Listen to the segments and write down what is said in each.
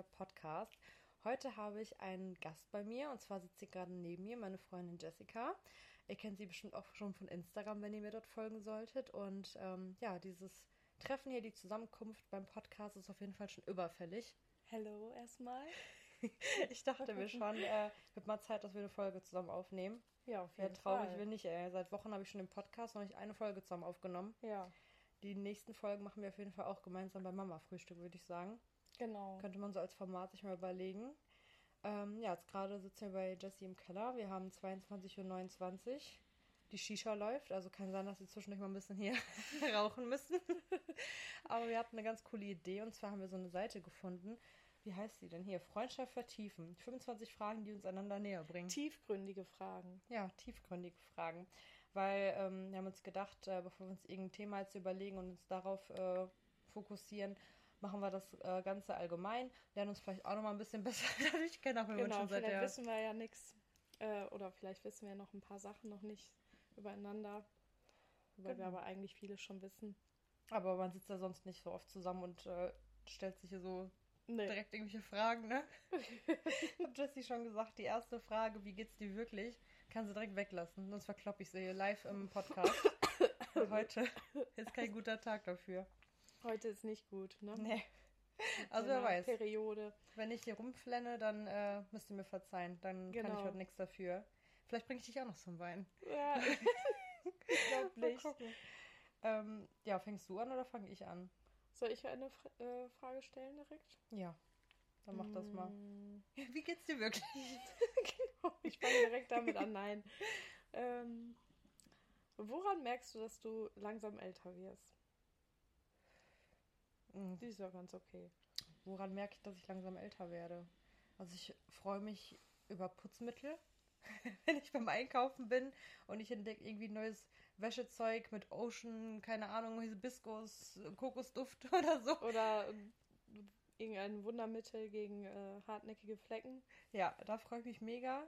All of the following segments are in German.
der Podcast. Heute habe ich einen Gast bei mir und zwar sitzt sie gerade neben mir, meine Freundin Jessica. Ihr kennt sie bestimmt auch schon von Instagram, wenn ihr mir dort folgen solltet. Und ähm, ja, dieses Treffen hier, die Zusammenkunft beim Podcast ist auf jeden Fall schon überfällig. Hallo erstmal. ich dachte mir schon, äh, wird mal Zeit, dass wir eine Folge zusammen aufnehmen. Ja, auf jeden traurig Fall. will nicht, ey. Seit Wochen habe ich schon den Podcast noch nicht eine Folge zusammen aufgenommen. Ja, Die nächsten Folgen machen wir auf jeden Fall auch gemeinsam beim Mama-Frühstück, würde ich sagen. Genau. Könnte man so als Format sich mal überlegen. Ähm, ja, jetzt gerade sitzen wir bei Jessie im Keller. Wir haben 22.29 Uhr. Die Shisha läuft, also kann sein, dass wir zwischendurch mal ein bisschen hier rauchen müssen. Aber wir hatten eine ganz coole Idee und zwar haben wir so eine Seite gefunden. Wie heißt sie denn hier? Freundschaft vertiefen. 25 Fragen, die uns einander näher bringen. Tiefgründige Fragen. Ja, tiefgründige Fragen. Weil ähm, wir haben uns gedacht, äh, bevor wir uns irgendein Thema jetzt überlegen und uns darauf äh, fokussieren, machen wir das äh, Ganze allgemein, lernen uns vielleicht auch noch mal ein bisschen besser dadurch kennen, auch wenn wir Genau, schon seit vielleicht wissen wir ja nichts. Äh, oder vielleicht wissen wir noch ein paar Sachen noch nicht übereinander. Weil wir Genau. aber eigentlich vieles schon wissen. Aber man sitzt ja sonst nicht so oft zusammen und äh, stellt sich hier so Nee. direkt irgendwelche Fragen, ne? Hat Jessie schon gesagt, die erste Frage, wie geht's dir wirklich, kann sie direkt weglassen. Sonst verklopp ich sie hier live im Podcast. Heute ist kein guter Tag dafür. Heute ist nicht gut, ne? Nee. Also wer weiß. Periode. Wenn ich hier rumflenne, dann äh, müsst ihr mir verzeihen. Dann kann ich Genau. heute nichts dafür. Vielleicht bringe ich dich auch noch zum Wein. Ja. Mal Unglaublich. gucken. Ähm, ja, fängst du an oder fange ich an? Soll ich eine Fra äh, Frage stellen direkt? Ja, dann mach das mal. Mm, Wie geht's dir wirklich? genau, ich fange direkt damit an. Nein. Ähm, woran merkst du, dass du langsam älter wirst? Mhm. Die ist ja ganz okay. Woran merke ich, dass ich langsam älter werde? Also ich freue mich über Putzmittel, wenn ich beim Einkaufen bin und ich entdecke irgendwie neues Wäschezeug mit Ocean, keine Ahnung, Hibiskus, Kokosduft oder so. Oder irgendein Wundermittel gegen äh, hartnäckige Flecken. Ja, da freue ich mich mega.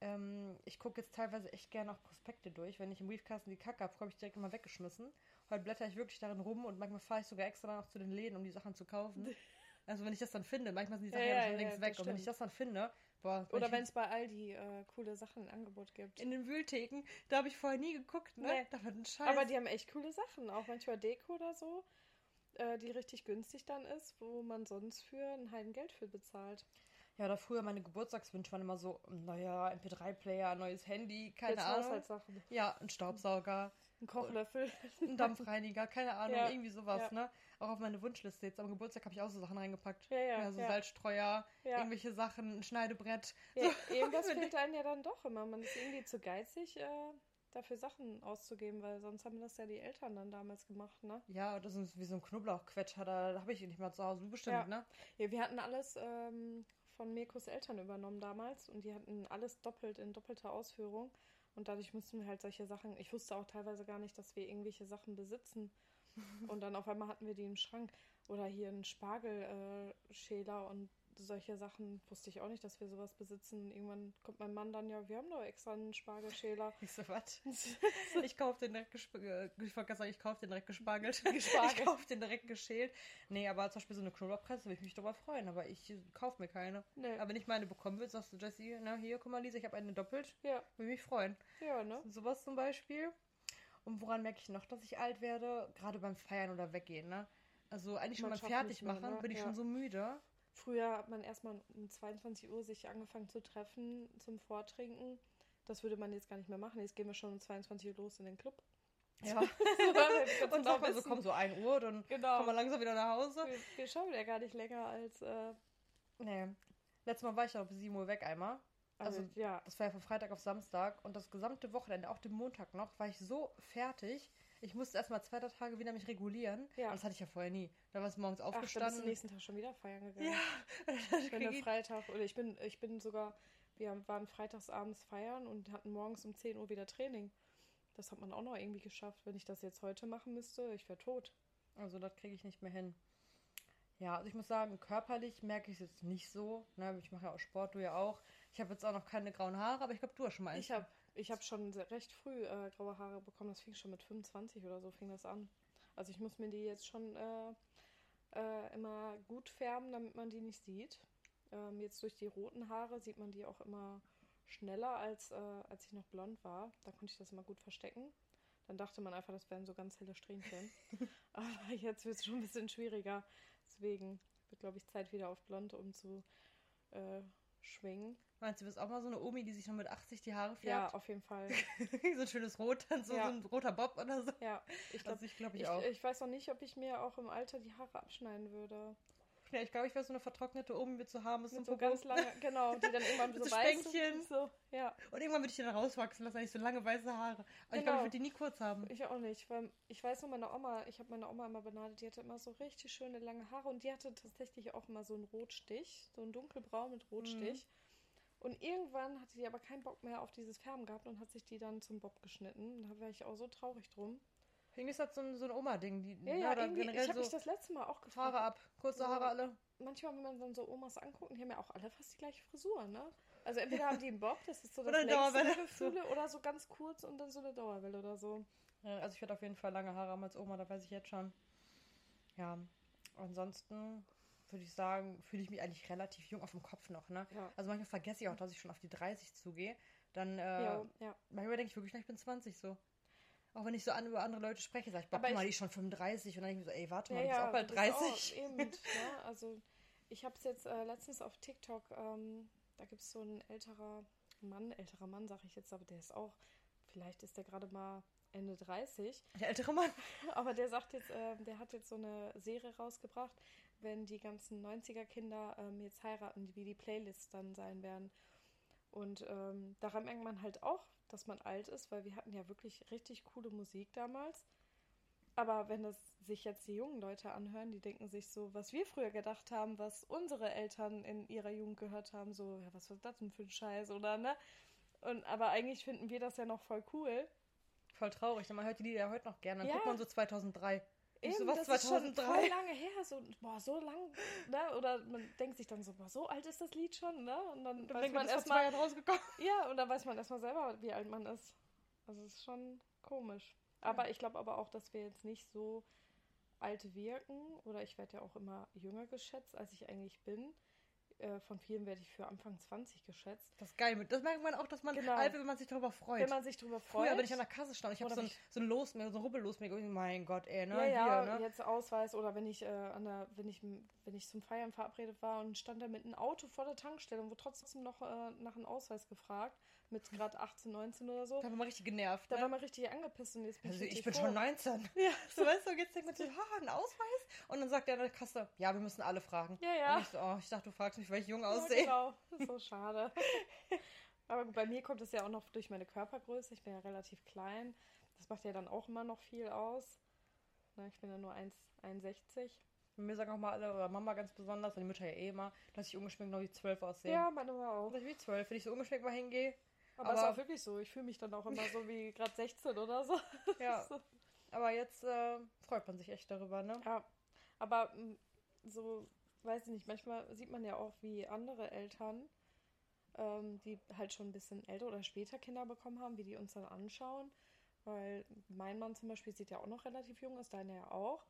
Ähm, ich gucke jetzt teilweise echt gerne auch Prospekte durch. Wenn ich im Briefkasten die Kacke habe, habe ich direkt immer weggeschmissen. Heute blätter ich wirklich darin rum und manchmal fahre ich sogar extra noch zu den Läden, um die Sachen zu kaufen. Also wenn ich das dann finde, manchmal sind die Sachen Ja, ja, ja, schon ja, längst das weg. Und wenn ich das dann finde, boah, Oder wenn es bei Aldi äh, coole Sachen im Angebot gibt. in den Wühltheken, da habe ich vorher nie geguckt, ne? Nee. Da wird ein Scheiß. Aber die haben echt coole Sachen, auch manchmal Deko oder so, äh, die richtig günstig dann ist, wo man sonst für ein Heiden Geld für bezahlt. ja, oder früher meine Geburtstagswünsche waren immer so, naja, MP3-Player, neues Handy, keine Jetzt Ahnung. Haushaltssachen. Ja, ein Staubsauger. Ein Kochlöffel. Ein Dampfreiniger, keine Ahnung, Ja. irgendwie sowas, Ja. ne? Auch auf meine Wunschliste jetzt am Geburtstag habe ich auch so Sachen reingepackt. Ja, ja, so ja. Salzstreuer, Ja. irgendwelche Sachen, ein Schneidebrett. Ja, so. irgendwas fehlt einem ja dann doch immer. Man ist irgendwie zu geizig, äh, dafür Sachen auszugeben, weil sonst haben das ja die Eltern dann damals gemacht, ne? Ja, das ist wie so ein Knoblauchquetscher, da habe ich nicht mal zu Hause. Bestimmt, Ja. ne? Ja, wir hatten alles ähm, von Mirkos Eltern übernommen damals und die hatten alles doppelt in doppelter Ausführung. Und dadurch mussten wir halt solche Sachen, ich wusste auch teilweise gar nicht, dass wir irgendwelche Sachen besitzen. Und dann auf einmal hatten wir die im Schrank. Oder hier einen Spargelschäler äh, und solche Sachen wusste ich auch nicht, dass wir sowas besitzen. Irgendwann kommt mein Mann dann, ja, wir haben doch extra einen Spargelschäler. Ich so, was? ich kaufe den direkt gespargelt. Ich wollte gerade sagen, ich kaufe den direkt gespargelt. Gespargelt. Ich kaufe den direkt geschält. Nee, aber zum Beispiel so eine Knoblauchpresse würde ich mich darüber freuen, aber ich kaufe mir keine. Nee. Aber wenn ich meine bekommen will, sagst du, Jessie, na hier, guck mal, Lisa, ich habe eine doppelt. Ja, Würde mich freuen. ja, ne? Sowas zum Beispiel. Und woran merke ich noch, dass ich alt werde? Gerade beim Feiern oder Weggehen, ne? Also eigentlich schon beim schafft nicht mehr, Fertigmachen ne? bin ich Ja. schon so müde. Früher hat man erstmal um 22 Uhr sich angefangen zu treffen zum Vortrinken. Das würde man jetzt gar nicht mehr machen. Jetzt gehen wir schon um 22 Uhr los in den Club. Ja. Ganz Und sagt man so, komm, so 1 Uhr, dann Genau. kommen wir langsam wieder nach Hause. wir, wir schauen ja gar nicht länger als. Äh, Nee. Letztes Mal war ich ja bis 7 Uhr weg einmal. also, Also, ja. das war ja von Freitag auf Samstag. Und das gesamte Wochenende, auch den Montag noch, war ich so fertig. Ich musste erst mal zwei drei Tage wieder mich regulieren. Ja. Und das hatte ich ja vorher nie. Da war es morgens Ach, dann bist du aufgestanden. nächsten Tag schon wieder feiern gegangen. ja. Wenn der Krieg ich- Freitag. Oder ich bin, ich bin sogar. Wir waren freitagsabends feiern und hatten morgens um 10 Uhr wieder Training. Das hat man auch noch irgendwie geschafft. Wenn ich das jetzt heute machen müsste, ich wäre tot. Also das kriege ich nicht mehr hin. Ja, also ich muss sagen, körperlich merke ich es jetzt nicht so. Ne? Ich mache ja auch Sport, du ja auch. Ich habe jetzt auch noch keine grauen Haare, aber ich glaube, du hast schon mal eins. Ich habe ich hab schon recht früh äh, graue Haare bekommen. Das fing schon mit 25 oder so, fing das an. Also ich muss mir die jetzt schon äh, äh, immer gut färben, damit man die nicht sieht. Ähm, jetzt durch die roten Haare sieht man die auch immer schneller, als, äh, als ich noch blond war. Da konnte ich das immer gut verstecken. Dann dachte man einfach, das wären so ganz helle Strähnchen. Aber jetzt wird es schon ein bisschen schwieriger. Deswegen wird, glaube ich, Zeit wieder auf blond umzuschwingen. Meinst du, du bist auch mal so eine Omi, die sich noch mit 80 die Haare färbt? Ja, auf jeden Fall. so ein schönes Rot, dann so, Ja. so ein roter Bob oder so. Ja, ich glaube Also ich glaube ich, ich, auch. ich weiß noch nicht, ob ich mir auch im Alter die Haare abschneiden würde. ja, ich glaube, ich wäre so eine vertrocknete Omi mit so Haaren zum Mit so Popo. ganz lange, genau, die dann irgendwann so so weiß Spänkchen. So, ja, Und irgendwann würde ich die dann rauswachsen lassen, eigentlich so lange weiße Haare. Aber ich glaube, Genau. ich würde die nie kurz haben. ich auch nicht. Weil ich weiß nur, meine Oma, ich habe meine Oma immer beneidet, die hatte immer so richtig schöne lange Haare und die hatte tatsächlich auch immer so einen Rotstich, so einen dunkelbraun mit Rotstich. Mhm. Und irgendwann hatte die aber keinen Bock mehr auf dieses Färben gehabt und hat sich die dann zum Bob geschnitten. Da war ich auch so traurig drum. Irgendwie ist das so ein, so ein Oma-Ding. Die, Ja, ja, irgendwie, ich habe mich so das letzte Mal auch gefragt. Haare ab. Kurze. Haare alle. manchmal, wenn man dann so Omas anguckt, die haben ja auch alle fast die gleiche Frisur, ne? Also entweder haben die einen Bob, das ist so das längste. Gefühle, oder so ganz kurz und dann so eine Dauerwelle oder so. Ja, also ich werde auf jeden Fall lange Haare haben als Oma, da weiß ich jetzt schon. Ja, ansonsten würde ich sagen, fühle ich mich eigentlich relativ jung auf dem Kopf noch, ne? Ja. Also manchmal vergesse ich auch, dass ich schon auf die 30 zugehe. Dann, äh, ja, ja. manchmal denke ich wirklich, ich bin 20 so. Auch wenn ich so an, über andere Leute spreche, sage ich, boah, guck mal, ich- die ist schon 35. Und dann denke ich mir so, ey, warte Ja, mal, du bist ja, auch bald du bist 30. Auch, eben, ne? Also ich habe es jetzt äh, letztens auf TikTok, ähm, da gibt es so ein älterer Mann, älterer Mann sage ich jetzt, aber der ist auch, vielleicht ist der gerade mal Ende 30, Der ältere Mann. aber der sagt jetzt, äh, der hat jetzt so eine Serie rausgebracht, wenn die ganzen 90er-Kinder ähm, jetzt heiraten, wie die Playlists dann sein werden. Und ähm, daran merkt man halt auch, dass man alt ist, weil wir hatten ja wirklich richtig coole Musik damals. Aber wenn das sich jetzt die jungen Leute anhören, die denken sich so, was wir früher gedacht haben, was unsere Eltern in ihrer Jugend gehört haben, so, ja, was war das denn für ein Scheiß, oder ne? Und aber eigentlich finden wir das ja noch voll cool. Voll traurig, denn man hört die Lieder ja heute noch gerne. Dann Ja. guckt man so 2003. Eben, so, was, das ist schon 2003? voll lange her, so, boah, so lang, ne? Oder man denkt sich dann so, boah, so alt ist das Lied schon, ne? Und dann, Dann denkt man man, erstmal, rausgekommen. ja, und dann weiß man erstmal selber, wie alt man ist. Also es ist schon komisch. Aber ich glaube aber auch, dass wir jetzt nicht so alt wirken oder ich werde ja auch immer jünger geschätzt, als ich eigentlich bin. Äh, von vielen werde ich für Anfang 20 geschätzt. Das ist geil. Das merkt man auch, dass man Genau. alt wird, wenn man sich darüber freut. Wenn man sich drüber freut. Früher bin ich an der Kasse stand. Ich habe so ein, so ein Los, so ein Rubbellos mir. Mein Gott, ey, ne? ja, ja, Hier, ne? jetzt Ausweis oder wenn ich äh, an der, wenn ich wenn ich zum Feiern verabredet war und stand da mit einem Auto vor der Tankstelle und wurde trotzdem noch äh, nach einem Ausweis gefragt mit gerade 18, 19 oder so. Da war man richtig genervt. Da ne? war man richtig angepisst und jetzt bin also ich, ich bin froh. schon 19. Ja, So, weißt du, jetzt denkt man so, ha, ein Ausweis? Und dann sagt der an der Kasse, ja, wir müssen alle fragen. Ja, ja. Und ich so, oh, ich dachte, du fragst mich, weil ich jung Ja, aussehe. genau. Das ist so schade. Aber bei mir kommt es ja auch noch durch meine Körpergröße. Ich bin ja relativ klein. Das macht ja dann auch immer noch viel aus. Na, ich bin ja nur 1,61. Und mir sagen auch mal alle, oder Mama ganz besonders, und die Mütter ja eh immer, dass ich ungeschminkt noch wie 12 aussehe. Ja, meine war auch. Dass ich wie 12, wenn ich so ungeschminkt mal hingehe. Aber, es ist Aber- auch wirklich so. Ich fühle mich dann auch immer so wie gerade 16 oder so. Ja. Aber jetzt äh, freut man sich echt darüber, ne? Ja, aber m, so, weiß ich nicht, manchmal sieht man ja auch, wie andere Eltern, ähm, die halt schon ein bisschen älter oder später Kinder bekommen haben, wie die uns dann anschauen. Weil mein Mann zum Beispiel sieht ja auch noch relativ jung aus, deine ja auch.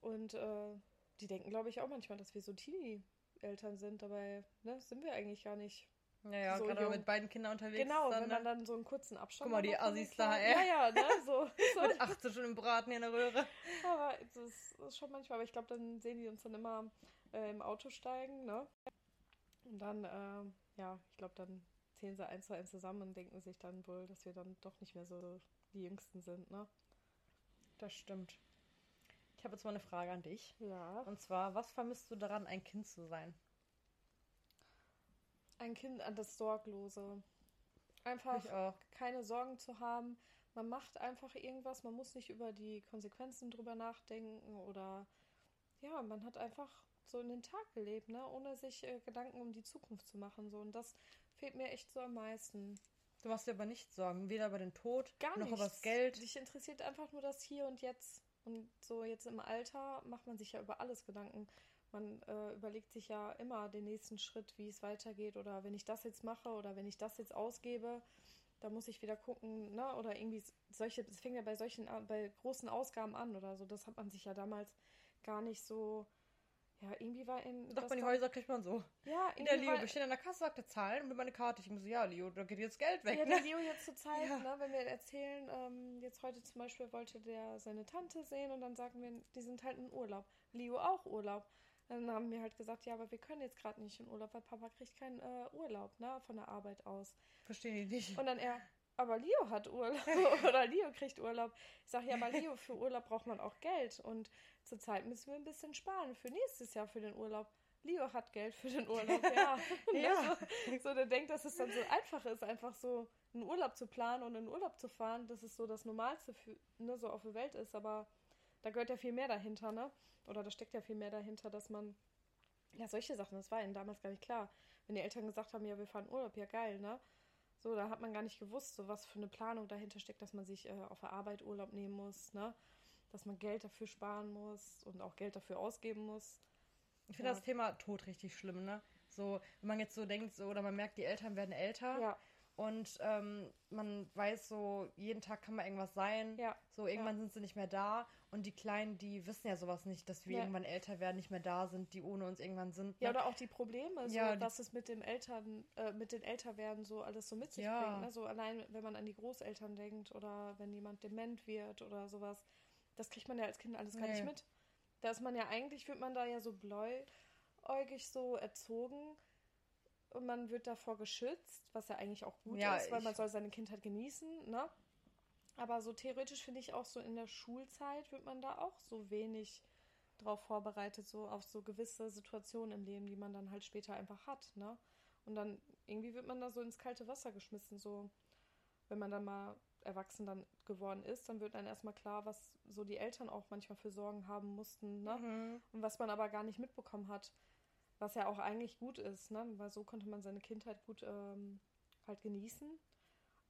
Und äh, die denken, glaube ich, auch manchmal, dass wir so Teenie-Eltern sind. Dabei ne, sind wir eigentlich gar nicht. Naja, So gerade man jung. mit beiden Kindern unterwegs genau. Dann, wenn man ne? dann so einen kurzen Abstand Guck mal, die Assis da, ey. Ja, ja, ne, so. so. Mit 18 schon im Braten hier in der Röhre. Aber das ist, das ist schon manchmal, aber ich glaube, dann sehen die uns dann immer äh, im Auto steigen, ne? Und dann, ähm, ja, ich glaube, dann zählen sie eins zu eins zusammen und denken sich dann wohl, dass wir dann doch nicht mehr so die Jüngsten sind, ne? Das stimmt. Ich habe jetzt mal eine Frage an dich. Ja. Und zwar, was vermisst du daran, ein Kind zu sein? Ein Kind an das Sorglose. Einfach keine Sorgen zu haben. Man macht einfach irgendwas, man muss nicht über die Konsequenzen drüber nachdenken oder ja, man hat einfach so in den Tag gelebt, ne, ohne sich äh, Gedanken um die Zukunft zu machen. So. Und das fehlt mir echt so am meisten. Du machst dir aber nicht Sorgen, weder über den Tod, Gar noch über das Geld. Dich interessiert einfach nur das Hier und Jetzt. Und so jetzt im Alter macht man sich ja über alles Gedanken. Man äh, überlegt sich ja immer den nächsten Schritt, wie es weitergeht. Oder wenn ich das jetzt mache oder wenn ich das jetzt ausgebe, da muss ich wieder gucken, ne? Oder irgendwie solche, es fängt ja bei solchen, an- bei großen Ausgaben an oder so. Das hat man sich ja damals gar nicht so ja, irgendwie war in. Doch, das man die Häuser kriegt man so. Ja, In der Leo, wir stehen an der Kasse, sagt er zahlen und mit meine Karte. Ich muss so, ja, Leo, da geht jetzt Geld weg, Ja, ne? der Leo jetzt zur Zeit, Ja. ne, wenn wir erzählen, ähm, jetzt heute zum Beispiel wollte der seine Tante sehen und dann sagen wir, die sind halt in Urlaub. Leo auch Urlaub. Dann haben wir halt gesagt, ja, aber wir können jetzt gerade nicht in Urlaub, weil Papa kriegt keinen äh, Urlaub, ne, von der Arbeit aus. Verstehe ich nicht. Und dann er, aber Leo hat Urlaub oder Leo kriegt Urlaub. Ich sage, ja, aber Leo, für Urlaub braucht man auch Geld und zurzeit müssen wir ein bisschen sparen für nächstes Jahr für den Urlaub. Leo hat Geld für den Urlaub, ja. Ja. So, so der denkt, dass es dann so einfach ist, einfach so einen Urlaub zu planen und in Urlaub zu fahren, dass es so das Normalste für, ne, so auf der Welt ist, aber da gehört ja viel mehr dahinter, ne? Oder da steckt ja viel mehr dahinter, dass man, ja, solche Sachen, das war ihnen damals gar nicht klar. Wenn die Eltern gesagt haben, ja, wir fahren Urlaub, ja geil, ne? So, da hat man gar nicht gewusst, so was für eine Planung dahinter steckt, dass man sich äh, auf der Arbeit Urlaub nehmen muss, ne? Dass man Geld dafür sparen muss und auch Geld dafür ausgeben muss. Ich finde Ja. das Thema Tod richtig schlimm, ne? So, wenn man jetzt so denkt, so, oder man merkt, die Eltern werden älter Ja, und ähm, man weiß so, jeden Tag kann mal irgendwas sein. ja, So, irgendwann sind sie nicht mehr da und die Kleinen, die wissen ja sowas nicht, dass wir Ja. irgendwann älter werden, nicht mehr da sind, die ohne uns irgendwann sind. Ja, ne? oder auch die Probleme, so, Ja, die- was es mit dem Eltern, äh, mit den Älterwerden so alles so mit sich Ja. bringt. Ne? So allein, wenn man an die Großeltern denkt oder wenn jemand dement wird oder sowas, das kriegt man ja als Kind alles gar Nee. nicht mit. Da ist man ja eigentlich, wird man da ja so bläuäugig so erzogen und man wird davor geschützt, was ja eigentlich auch gut Ja, ist, weil man soll seine Kindheit genießen, ne? Aber so theoretisch finde ich auch so in der Schulzeit wird man da auch so wenig drauf vorbereitet, so auf so gewisse Situationen im Leben, die man dann halt später einfach hat, ne? Und dann irgendwie wird man da so ins kalte Wasser geschmissen, so wenn man dann mal erwachsen dann geworden ist, dann wird dann erstmal klar, was so die Eltern auch manchmal für Sorgen haben mussten, ne? Mhm. Und was man aber gar nicht mitbekommen hat, was ja auch eigentlich gut ist, ne? Weil so konnte man seine Kindheit gut ähm, halt genießen.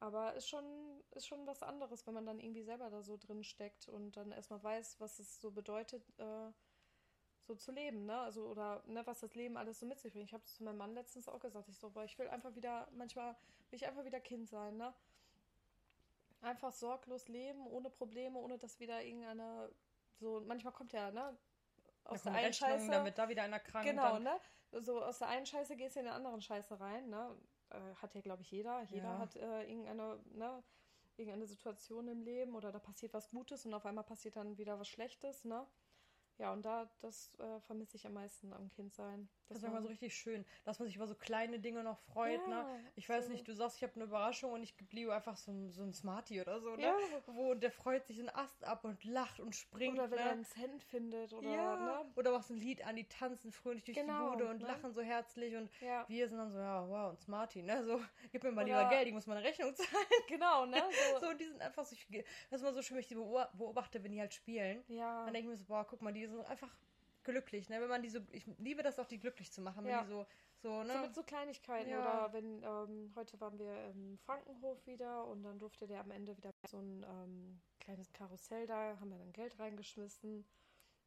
Aber ist schon, ist schon was anderes, wenn man dann irgendwie selber da so drin steckt und dann erstmal weiß, was es so bedeutet, äh, so zu leben, ne? Also, oder ne, was das Leben alles so mit sich bringt. Ich habe es zu meinem Mann letztens auch gesagt. Ich so, boah, ich will einfach wieder, manchmal will ich einfach wieder Kind sein, ne? Einfach sorglos leben, ohne Probleme, ohne dass wieder irgendeine, so, manchmal kommt ja, ne? Aus der einen Scheiße. wird da wieder einer krank. Genau, ne? So aus der einen Scheiße gehst du in der anderen Scheiße rein, ne? Äh, hat ja, glaube ich, jeder. Jeder Ja. hat äh, irgendeine, ne? Irgendeine Situation im Leben oder da passiert was Gutes und auf einmal passiert dann wieder was Schlechtes, ne? Ja, und da, das äh, vermisse ich am meisten am Kindsein. Das ist man- immer so richtig schön, dass man sich über so kleine Dinge noch freut, Ja, ne? Ich weiß so. nicht, du sagst, ich habe eine Überraschung und ich gebe Leo einfach so ein, so ein Smartie oder so, ne? Ja. Wo und der freut sich einen Ast ab und lacht und springt, Oder wenn ne? er ein Cent findet oder, ja. ne? Oder machst ein Lied an, die tanzen fröhlich durch Genau, die Bude und ne? lachen so herzlich und Ja, wir sind dann so, ja, wow, und Smarty, ne? So, gib mir mal Oder- lieber Geld, ich muss meine Rechnung zahlen. genau, ne? So, So, die sind einfach so, das ist immer so schön, wenn ich die beob- beobachte, wenn die halt spielen. ja. Dann denke ich mir so, boah, guck mal, die sind einfach glücklich, ne? Wenn man die so, ich liebe das auch, die glücklich zu machen, wenn Ja. die so, so, ne? So mit so Kleinigkeiten Ja. oder wenn ähm, heute waren wir im Frankenhof wieder und dann durfte der am Ende wieder so ein ähm, kleines Karussell da, haben wir dann Geld reingeschmissen.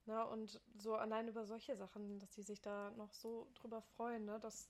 Ne, und so allein über solche Sachen, dass die sich da noch so drüber freuen, ne, das,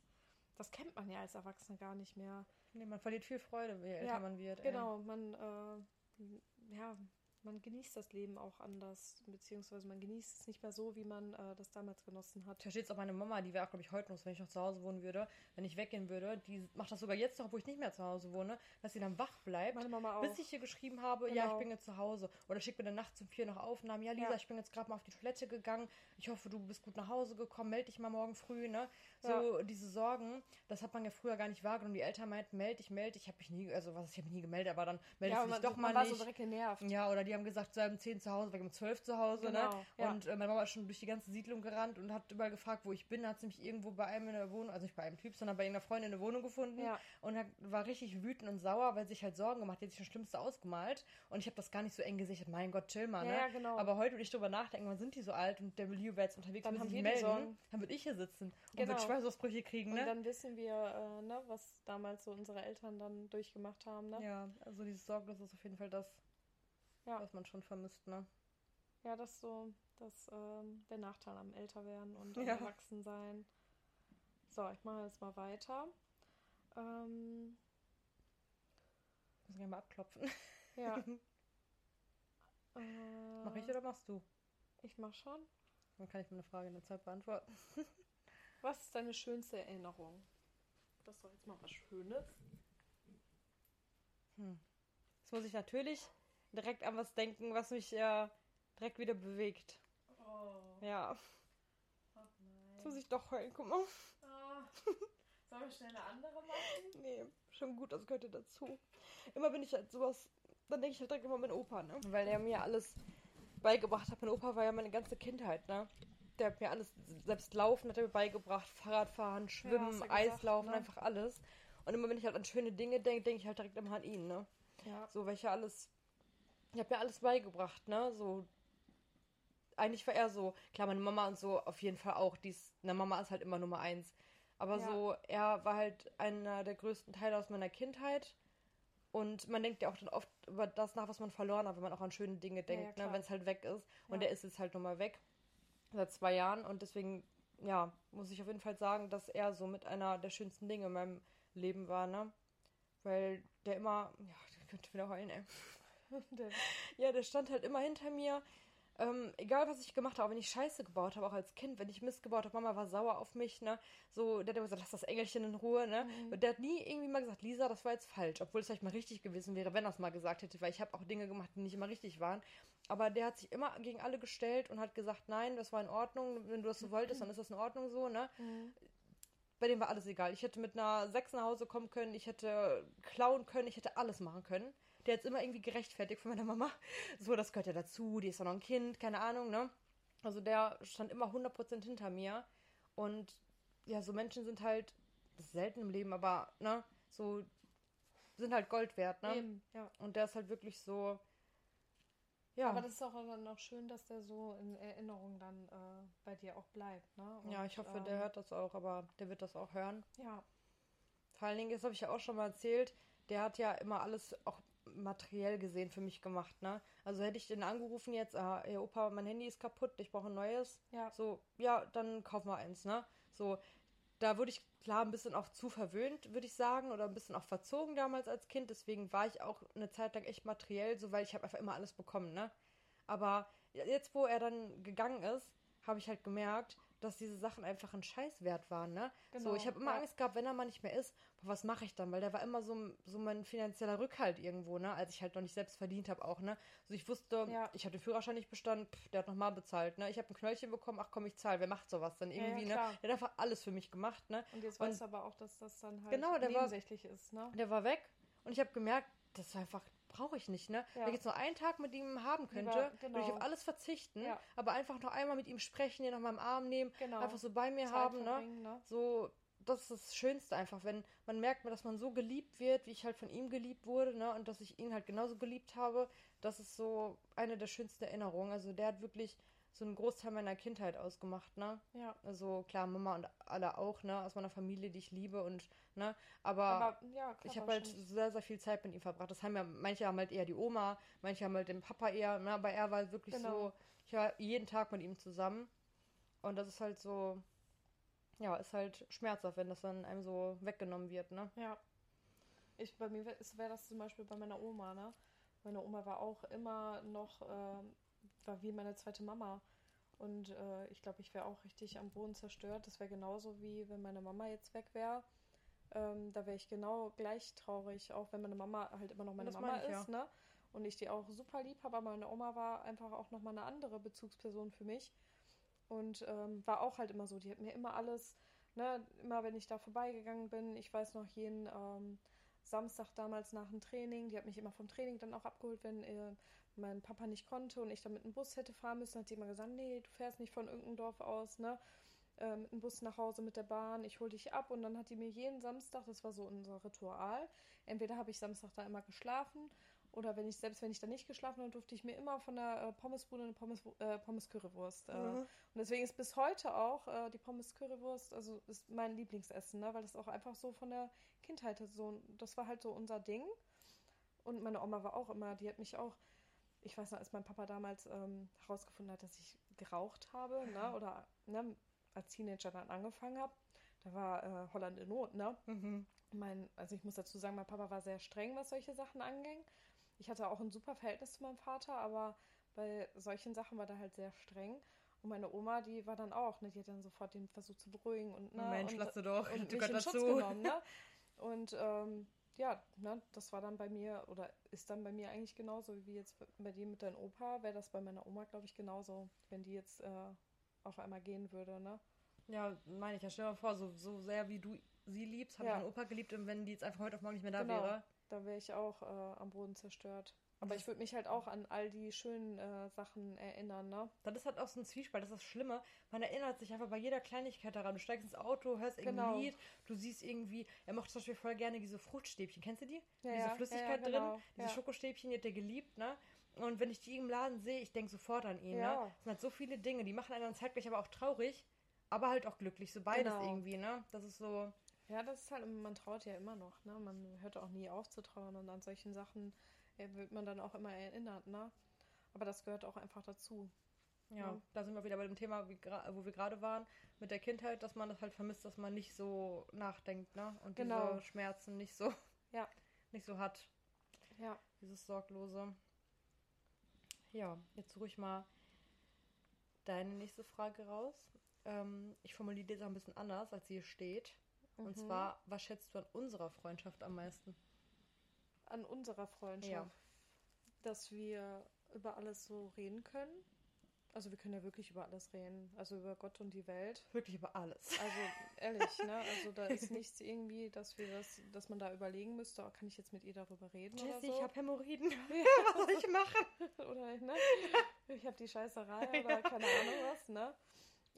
das kennt man ja als Erwachsene gar nicht mehr. Nee, man verliert viel Freude, je älter Ja, man wird. ey. Genau, man, äh, ja, man genießt das Leben auch anders, beziehungsweise man genießt es nicht mehr so, wie man äh, das damals genossen hat. Verstehe jetzt auch meine Mama, die wäre auch, glaube ich, heute noch, wenn ich noch zu Hause wohnen würde, wenn ich weggehen würde, die macht das sogar jetzt noch, wo ich nicht mehr zu Hause wohne, dass sie dann wach bleibt, Meine Mama auch. bis ich ihr geschrieben habe, ja, ich Genau. bin jetzt zu Hause. Oder schickt mir dann nachts um vier noch Aufnahmen, ja, Lisa, Ja. ich bin jetzt gerade mal auf die Toilette gegangen, ich hoffe, du bist gut nach Hause gekommen, melde dich mal morgen früh, ne? So, Ja. diese Sorgen, das hat man ja früher gar nicht wahrgenommen. Die Eltern meinten, melde dich, melde dich, ich habe mich nie, also was, ich habe mich nie gemeldet, aber dann meldest ja, du dich doch man mal war nicht. so direkt genervt. Ja, oder die haben gesagt, sei um 10 zu Hause, ich um 12 zu Hause, Genau, ne? ja. Und äh, meine Mama ist schon durch die ganze Siedlung gerannt und hat überall gefragt, wo ich bin. Hat sie mich irgendwo bei einem in der Wohnung, also nicht bei einem Typ, sondern bei irgendeiner Freundin in der Wohnung gefunden. Ja. Und hat, war richtig wütend und sauer, weil sie sich halt Sorgen gemacht hat. Die hat sich das Schlimmste ausgemalt. Und ich habe das gar nicht so eng gesichert. Mein Gott, chill mal, ne? ja, genau. Aber heute, wenn ich drüber nachdenke, wann sind die so alt und der Leo wäre jetzt unterwegs, Dann haben die melden, Sorgen. dann würde ich hier sitzen und Genau. würde Schweißausbrüche kriegen, Und ne? dann wissen wir, äh, ne, was damals so unsere Eltern dann durchgemacht haben, ne? Ja, also dieses Sorglos ist auf jeden Fall das, Ja. was man schon vermisst, ne? Ja, das so das, ähm, der Nachteil am Älterwerden und am Ja. Erwachsensein. So, ich mache jetzt mal weiter. Ähm, Ich muss gerne mal abklopfen. ja. äh, Mach ich oder machst du? Ich mach schon. Dann kann ich meine Frage in der Zeit beantworten. Was ist deine schönste Erinnerung? Das war jetzt mal was Schönes. Hm. Jetzt muss ich natürlich direkt an was denken, was mich äh, direkt wieder bewegt. Oh. Ja. Ach nein. Jetzt muss ich doch heulen, guck mal. Ah. Sollen wir schnell eine andere machen? Nee, schon gut, das gehört ja dazu. Immer wenn ich halt sowas, dann denke ich halt direkt immer an meinen Opa, ne? Weil der mir alles beigebracht hat. Mein Opa war ja meine ganze Kindheit, ne? Der hat mir alles, selbst Laufen hat er mir beigebracht, Fahrradfahren, Schwimmen, gesagt, Eislaufen, ne? einfach alles. Und immer wenn ich halt an schöne Dinge denke, denke ich halt direkt immer an ihn, ne? Ja. So, welche alles. Ich habe mir alles beigebracht, ne? So. Eigentlich war er so, klar, meine Mama und so auf jeden Fall auch. Dies, na, Mama ist halt immer Nummer eins. Aber Ja. so, er war halt einer der größten Teile aus meiner Kindheit. Und man denkt ja auch dann oft über das nach, was man verloren hat, wenn man auch an schöne Dinge ja, denkt, ne? klar. wenn es halt weg ist. Und Ja. der ist jetzt halt nun mal weg. Seit zwei Jahren. Und deswegen, ja, muss ich auf jeden Fall sagen, dass er so mit einer der schönsten Dinge in meinem Leben war, ne? Weil der immer, ja, der könnte wieder heulen, ey. Der- Ja, der stand halt immer hinter mir. Ähm, egal was ich gemacht habe, wenn ich Scheiße gebaut habe, auch als Kind, wenn ich Mist gebaut habe, Mama war sauer auf mich, ne? So, der hat immer gesagt, lass das Engelchen in Ruhe, ne? Mhm. Und der hat nie irgendwie mal gesagt, Lisa, das war jetzt falsch, obwohl es vielleicht mal richtig gewesen wäre, wenn er es mal gesagt hätte, weil ich habe auch Dinge gemacht, die nicht immer richtig waren. Aber der hat sich immer gegen alle gestellt und hat gesagt, nein, das war in Ordnung, wenn du das so wolltest, dann ist das in Ordnung so, ne? Mhm. Bei dem war alles egal. Ich hätte mit einer Sechs nach Hause kommen können, ich hätte klauen können, ich hätte alles machen können. Der hat es immer irgendwie gerechtfertigt von meiner Mama. So, das gehört ja dazu, die ist doch noch ein Kind, keine Ahnung, ne? Also der stand immer 100% hinter mir. Und ja, so Menschen sind halt, das ist selten im Leben, aber, ne, so sind halt Gold wert, ne? Eben, ja. Und der ist halt wirklich so, ja. Aber das ist auch dann auch schön, dass der so in Erinnerung dann äh, bei dir auch bleibt, ne? ja, Und, ich hoffe, ähm, der hört das auch, aber der wird das auch hören. Ja, Vor allen Dingen, das habe ich ja auch schon mal erzählt, der hat ja immer alles auch materiell gesehen für mich gemacht, ne? Also hätte ich den angerufen jetzt, ah, ey Opa, mein Handy ist kaputt, ich brauche ein neues. ja. So, ja, dann kauf mal eins, ne? So, da wurde ich klar ein bisschen auch zu verwöhnt, würde ich sagen, oder ein bisschen auch verzogen damals als Kind. Deswegen war ich auch eine Zeit lang echt materiell, so weil ich habe einfach immer alles bekommen, ne? Aber jetzt, wo er dann gegangen ist, habe ich halt gemerkt, dass diese Sachen einfach ein Scheiß wert waren, ne? so, Genau, ich habe immer ja. Angst gehabt, wenn er mal nicht mehr ist, boah, was mache ich dann? Weil der war immer so, so mein finanzieller Rückhalt irgendwo, ne? Als ich halt noch nicht selbst verdient habe auch, ne? Also ich wusste, Ja. ich hatte den Führerschein nicht bestanden, pff, der hat nochmal bezahlt, ne? Ich habe ein Knöllchen bekommen, ach komm, ich zahle, wer macht sowas dann Ja, ja, irgendwie, ne? Der hat einfach alles für mich gemacht, ne? Und jetzt weißt du aber auch, dass das dann halt Genau, der war- nebensächlich ist, ne? Der war weg und ich habe gemerkt, das war einfach brauche ich nicht, ne? Ja. Wenn ich jetzt nur einen Tag mit ihm haben könnte, Lieber- würde ich genau. auf alles verzichten, Ja. aber einfach noch einmal mit ihm sprechen, ihn noch mal im Arm nehmen, Genau. einfach so bei mir Zeit haben, ne? ne? So, das ist das Schönste einfach, wenn man merkt, dass man so geliebt wird, wie ich halt von ihm geliebt wurde, ne? Und dass ich ihn halt genauso geliebt habe, das ist so eine der schönsten Erinnerungen. Also der hat wirklich so einen Großteil meiner Kindheit ausgemacht, ne? Ja. Also klar, Mama und alle auch, ne? Aus meiner Familie, die ich liebe und, ne? Aber, Aber ja, klar, ich habe halt sehr, sehr viel Zeit mit ihm verbracht. Das haben ja, manche haben halt eher die Oma, manche haben halt den Papa eher, ne? Aber er war wirklich Genau. so, ich war jeden Tag mit ihm zusammen. Und das ist halt so, ja, ist halt schmerzhaft, wenn das dann einem so weggenommen wird, ne? Ja. Ich, bei mir wäre wär das zum Beispiel bei meiner Oma, ne? Meine Oma war auch immer noch, ähm, war wie meine zweite Mama. Und äh, ich glaube, ich wäre auch richtig am Boden zerstört. Das wäre genauso wie wenn meine Mama jetzt weg wäre. Ähm, da wäre ich genau gleich traurig, auch wenn meine Mama halt immer noch meine Mama ich, ist, ne? Und ich die auch super lieb habe, aber meine Oma war einfach auch nochmal eine andere Bezugsperson für mich. Und ähm, war auch halt immer so, die hat mir immer alles, ne, immer wenn ich da vorbeigegangen bin, ich weiß noch jeden ähm, Samstag damals nach dem Training, die hat mich immer vom Training dann auch abgeholt, wenn äh, mein Papa nicht konnte und ich dann mit dem Bus hätte fahren müssen, hat sie immer gesagt, nee, du fährst nicht von irgendeinem Dorf aus, ne, äh, mit dem Bus nach Hause mit der Bahn, ich hol dich ab und dann hat die mir jeden Samstag, das war so unser Ritual, entweder habe ich Samstag da immer geschlafen oder wenn ich, selbst wenn ich da nicht geschlafen habe, durfte ich mir immer von der äh, Pommesbude eine Pommes, äh, Pommes Currywurst äh, Mhm. und deswegen ist bis heute auch äh, die Pommes Currywurst, also ist mein Lieblingsessen, ne? weil das auch einfach so von der Kindheit so, das war halt so unser Ding. Und meine Oma war auch immer, die hat mich auch, ich weiß noch, als mein Papa damals ähm, herausgefunden hat, dass ich geraucht habe, ne? oder ne, als Teenager dann angefangen habe, da war äh, Holland in Not, ne? Mhm. Mein, also ich muss dazu sagen, mein Papa war sehr streng, was solche Sachen anging. Ich hatte auch ein super Verhältnis zu meinem Vater, aber bei solchen Sachen war der halt sehr streng. Und meine Oma, die war dann auch, ne, die hat dann sofort den versucht zu beruhigen und ne, Mensch, und, lass du doch, und du mich in gehört Schutz dazu. genommen, ne? Und ähm, ja, ne, das war dann bei mir oder ist dann bei mir eigentlich genauso wie jetzt bei dir mit deinem Opa, wäre das bei meiner Oma, glaube ich, genauso, wenn die jetzt äh, auf einmal gehen würde, ne? Ja, meine ich ja. Stell dir mal vor, so, so sehr wie du sie liebst, habe Ja. ich meinen Opa geliebt und wenn die jetzt einfach heute auf morgen nicht mehr da Genau. wäre. Da wäre ich auch äh, am Boden zerstört. Aber ich würde mich halt auch an all die schönen äh, Sachen erinnern, ne? Das ist halt auch so ein Zwiespalt, das ist das Schlimme. Man erinnert sich einfach bei jeder Kleinigkeit daran. Du steigst ins Auto, hörst irgendein Genau. Lied, du siehst irgendwie, er mochte zum Beispiel voll gerne diese Fruchtstäbchen. Kennst du die? Ja, diese Flüssigkeit ja, genau, drin, diese ja. Schokostäbchen, die hat er geliebt, ne? Und wenn ich die im Laden sehe, ich denke sofort an ihn, ne? Ja. Es sind halt so viele Dinge, die machen einen dann zeitgleich aber auch traurig, aber halt auch glücklich, so beides Genau. irgendwie, ne? Das ist so, Ja, das ist halt, man traut ja immer noch, ne? Man hört auch nie auf zu trauen und an solchen Sachen wird man dann auch immer erinnert, ne? Aber das gehört auch einfach dazu. ja, Ja. da sind wir wieder bei dem Thema, wo wir gerade waren, mit der Kindheit, dass man das halt vermisst, dass man nicht so nachdenkt, ne? Und Genau. diese Schmerzen nicht so, Ja. nicht so hat. Ja. Dieses Sorglose. Ja, jetzt suche ich mal deine nächste Frage raus. Ähm, ich formuliere die jetzt auch ein bisschen anders, als sie hier steht. Und Mhm. zwar, was schätzt du an unserer Freundschaft am meisten? An unserer Freundschaft. Ja. Dass wir über alles so reden können. Also wir können ja wirklich über alles reden. Also über Gott und die Welt. Wirklich über alles. Also ehrlich, ne? Also da ist nichts irgendwie, dass wir das, dass man da überlegen müsste, oh, kann ich jetzt mit ihr darüber reden oder Jessie, so? ich habe Hämorrhoiden. Was soll ich machen? oder ne? Ich habe die Scheißerei oder keine Ahnung was, ne?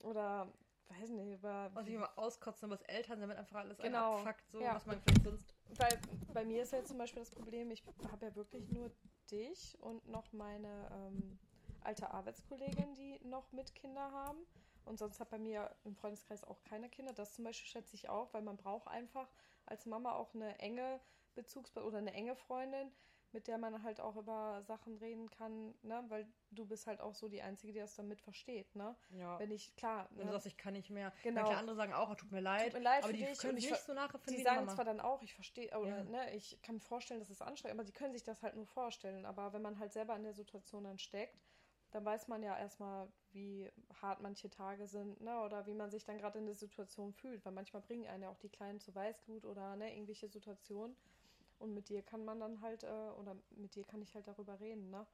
Oder weiß nicht, über Was ich immer auskotzen, was Eltern damit einfach alles Genau, abfuckt, so, ja. was man vielleicht sonst. Weil bei mir ist ja zum Beispiel das Problem, ich habe ja wirklich nur dich und noch meine ähm, alte Arbeitskollegin, die noch mit Kinder haben. Und sonst hat bei mir im Freundeskreis auch keine Kinder. Das zum Beispiel schätze ich auch, weil man braucht einfach als Mama auch eine enge Bezugs- oder eine enge Freundin, mit der man halt auch über Sachen reden kann, ne? Weil du bist halt auch so die Einzige, die das damit versteht, ne? Ja. Wenn ich, klar, Wenn du ne? sagst, ich kann nicht mehr. Genau. Manche andere sagen auch, oh, tut mir leid. Tut mir leid aber die dich können ich nicht so nachempfinden Die sagen zwar dann auch, ich verstehe, oder Ja. ne, ich kann mir vorstellen, dass es anstrengend, aber die können sich das halt nur vorstellen. Aber wenn man halt selber in der Situation dann steckt, dann weiß man ja erstmal, wie hart manche Tage sind, ne, oder wie man sich dann gerade in der Situation fühlt. Weil manchmal bringen einen ja auch die Kleinen zu Weißglut oder ne, irgendwelche Situationen. Und mit dir kann man dann halt, äh, oder mit dir kann ich halt darüber reden, ne?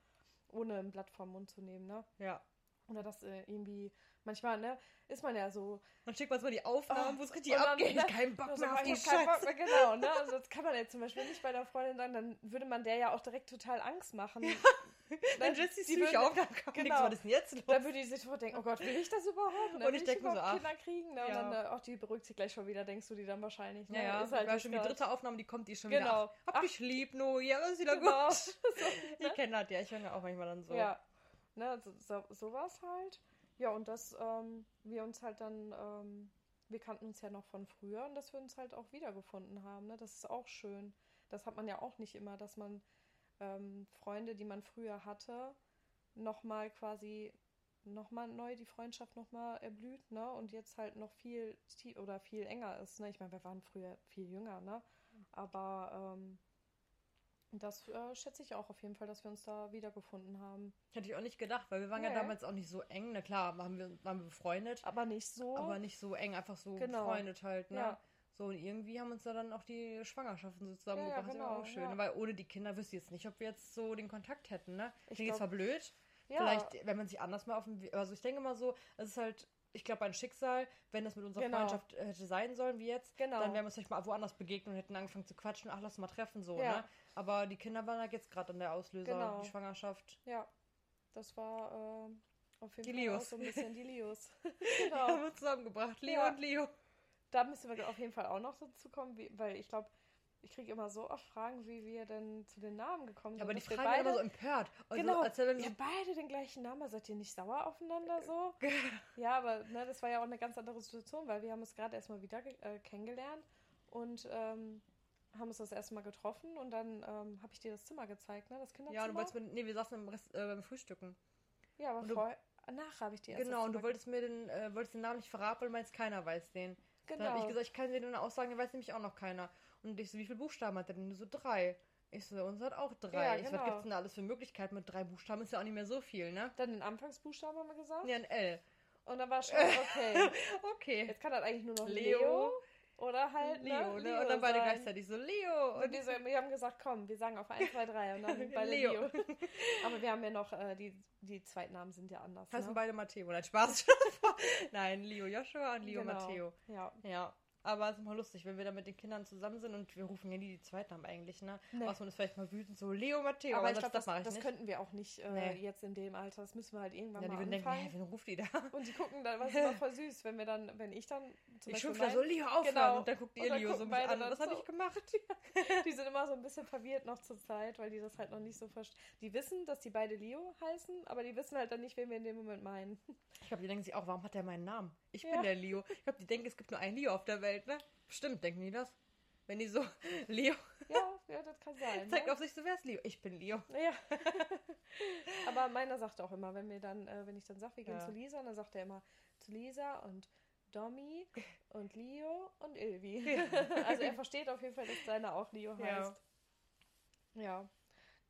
Ohne ein Blatt vom Mund zu nehmen, ne? Ja. Oder das äh, irgendwie, manchmal, ne, ist man ja so, Dann schickt man mal die Aufnahmen, Oh, wo es richtig dann, abgeht. ne, Kein Bock mehr auf die hab keinen Bock Scheiße. mehr, genau, ne? Also das kann man jetzt zum Beispiel nicht bei der Freundin sagen, dann würde man der ja auch direkt total Angst machen. Wenn Jessie die Psyche würde- auf, dann kommt genau. nichts, was ist denn jetzt los? Dann würde die sich denken, oh Gott, will ich das überhaupt? Ne? Und ich denk mir so, ach, Kinder kriegen? Ne? Und ja. dann, äh, ach, die beruhigt sich gleich schon wieder, denkst du die dann wahrscheinlich. Ne? Ja, ja, ist halt war schon die dritte Aufnahme, die kommt, die schon Genau. wieder. Ach, hab dich lieb, no, ja, ist wieder Genau. gut. So, Ich kenne das, ja, ich höre mir auch manchmal dann so. Ja, ne, so, so, sowas halt. Ja, und dass ähm, wir uns halt dann, ähm, wir kannten uns ja noch von früher und dass wir uns halt auch wiedergefunden haben. Ne? Das ist auch schön. Das hat man ja auch nicht immer, dass man ähm, Freunde, die man früher hatte, nochmal quasi nochmal neu die Freundschaft nochmal erblüht, ne? Und jetzt halt noch viel oder viel enger ist, ne? Ich meine, wir waren früher viel jünger, ne? Aber ähm, das äh, schätze ich auch auf jeden Fall, dass wir uns da wiedergefunden haben. Hätte ich auch nicht gedacht, weil wir waren ja Nee. damals auch nicht so eng. Na klar, waren wir, waren wir befreundet, Aber nicht so. aber nicht so eng, einfach so Genau. befreundet halt, ne? Ja. So, und irgendwie haben uns da dann auch die Schwangerschaften so zusammengebracht. ja, ja auch genau, schön, ja. weil ohne die Kinder wüsste ich jetzt nicht, ob wir jetzt so den Kontakt hätten, ne? Ich denke, es war blöd. ja, Vielleicht, wenn man sich anders mal auf dem Also ich denke mal so, es ist halt, ich glaube, ein Schicksal, wenn das mit unserer Genau. Freundschaft äh, hätte sein sollen wie jetzt, Genau. dann wären wir uns vielleicht mal woanders begegnet und hätten angefangen zu quatschen, ach, lass mal treffen, so, Ja. ne? Aber die Kinder waren halt jetzt gerade an der Auslöser, Genau. die Schwangerschaft. ja, das war äh, auf jeden Die Fall auch Leos. so ein bisschen die Leos. Die genau. haben wir zusammengebracht, Leo Ja. und Leo. Da müssen wir auf jeden Fall auch noch dazu kommen, wie, weil ich glaube, ich kriege immer so oft Fragen, wie wir denn zu den Namen gekommen sind. Aber die Fragen beide, immer so empört. Also, genau, als wenn ihr habt beide den gleichen Namen, seid ihr nicht sauer aufeinander so? Ja, aber ne, das war ja auch eine ganz andere Situation, weil wir haben uns gerade erstmal wieder äh, kennengelernt und ähm, haben uns das erste Mal getroffen und dann ähm, habe ich dir das Zimmer gezeigt, ne? Das Kinderzimmer. ja, und du wolltest mir, nee, wir saßen im Rest, äh, beim Frühstücken. ja, aber und vorher, nachher habe ich dir erst Genau, und du wolltest mir den, äh, wolltest den Namen nicht verraten, weil du meinst, keiner weiß den. Genau. Dann habe ich gesagt, ich kann dir den aussagen, den weiß nämlich auch noch keiner. Und ich so, wie viele Buchstaben hat der denn? So, drei. Ich so, uns hat auch drei. Ja, ich so, was genau. gibt's denn da alles für Möglichkeiten mit drei Buchstaben? Ist ja auch nicht mehr so viel, ne? Dann den Anfangsbuchstaben haben wir gesagt. Ja, ein L. Und dann war schon, okay. okay. Jetzt kann das eigentlich nur noch Leo. Leo, oder halt Leo, ne? ne? Und dann beide sein. gleichzeitig so, Leo. Und wir, so, wir haben gesagt, komm, wir sagen auf 1, 2, 3 und dann beide Leo. Leo. Aber wir haben ja noch, äh, die, die Zweitnamen sind ja anders. Heißen Ne? beide Matteo. Nein, Spaß. Nein, Leo Joshua und Leo Genau. Matteo. Ja. Ja. Aber es ist immer lustig, wenn wir dann mit den Kindern zusammen sind und wir rufen ja nie die Zweitnamen eigentlich, ne? Nee. Außer man ist vielleicht mal wütend, so Leo Matteo. Aber ich das, glaube, das das, mache ich das könnten wir auch nicht äh, Nee. jetzt in dem Alter. Das müssen wir halt irgendwann ja, die mal würden denken, anfangen. hä, wen ruft die da? Und die gucken dann, was ist immer voll süß, wenn wir dann, wenn ich dann zum Ich Beispiel schimpfe da so, mein- Leo, aufhören. Genau. Und dann guckt ihr Leo so mich beide an. dann Was habe so. ich gemacht? Die sind immer so ein bisschen verwirrt noch zur Zeit, weil die das halt noch nicht so verstehen. Die wissen, dass die beide Leo heißen, aber die wissen halt dann nicht, wen wir in dem Moment meinen. Ich glaube, die denken sich auch, warum hat der meinen Namen? Ich Ja. bin der Leo. Ich glaube, die denken, es gibt nur einen Leo auf der Welt, ne? Stimmt, denken die das? Wenn die so, Leo Ja, ja, das kann sein. zeigt ne? auf sich so, wer ist Leo? Ich bin Leo. Ja. Aber meiner sagt auch immer, wenn wir dann, äh, wenn ich dann sage, wir gehen Ja. zu Lisa, dann sagt er immer zu Lisa und Domi und Leo und Ilvi. also er versteht auf jeden Fall, dass deiner auch Leo Ja. heißt. Ja.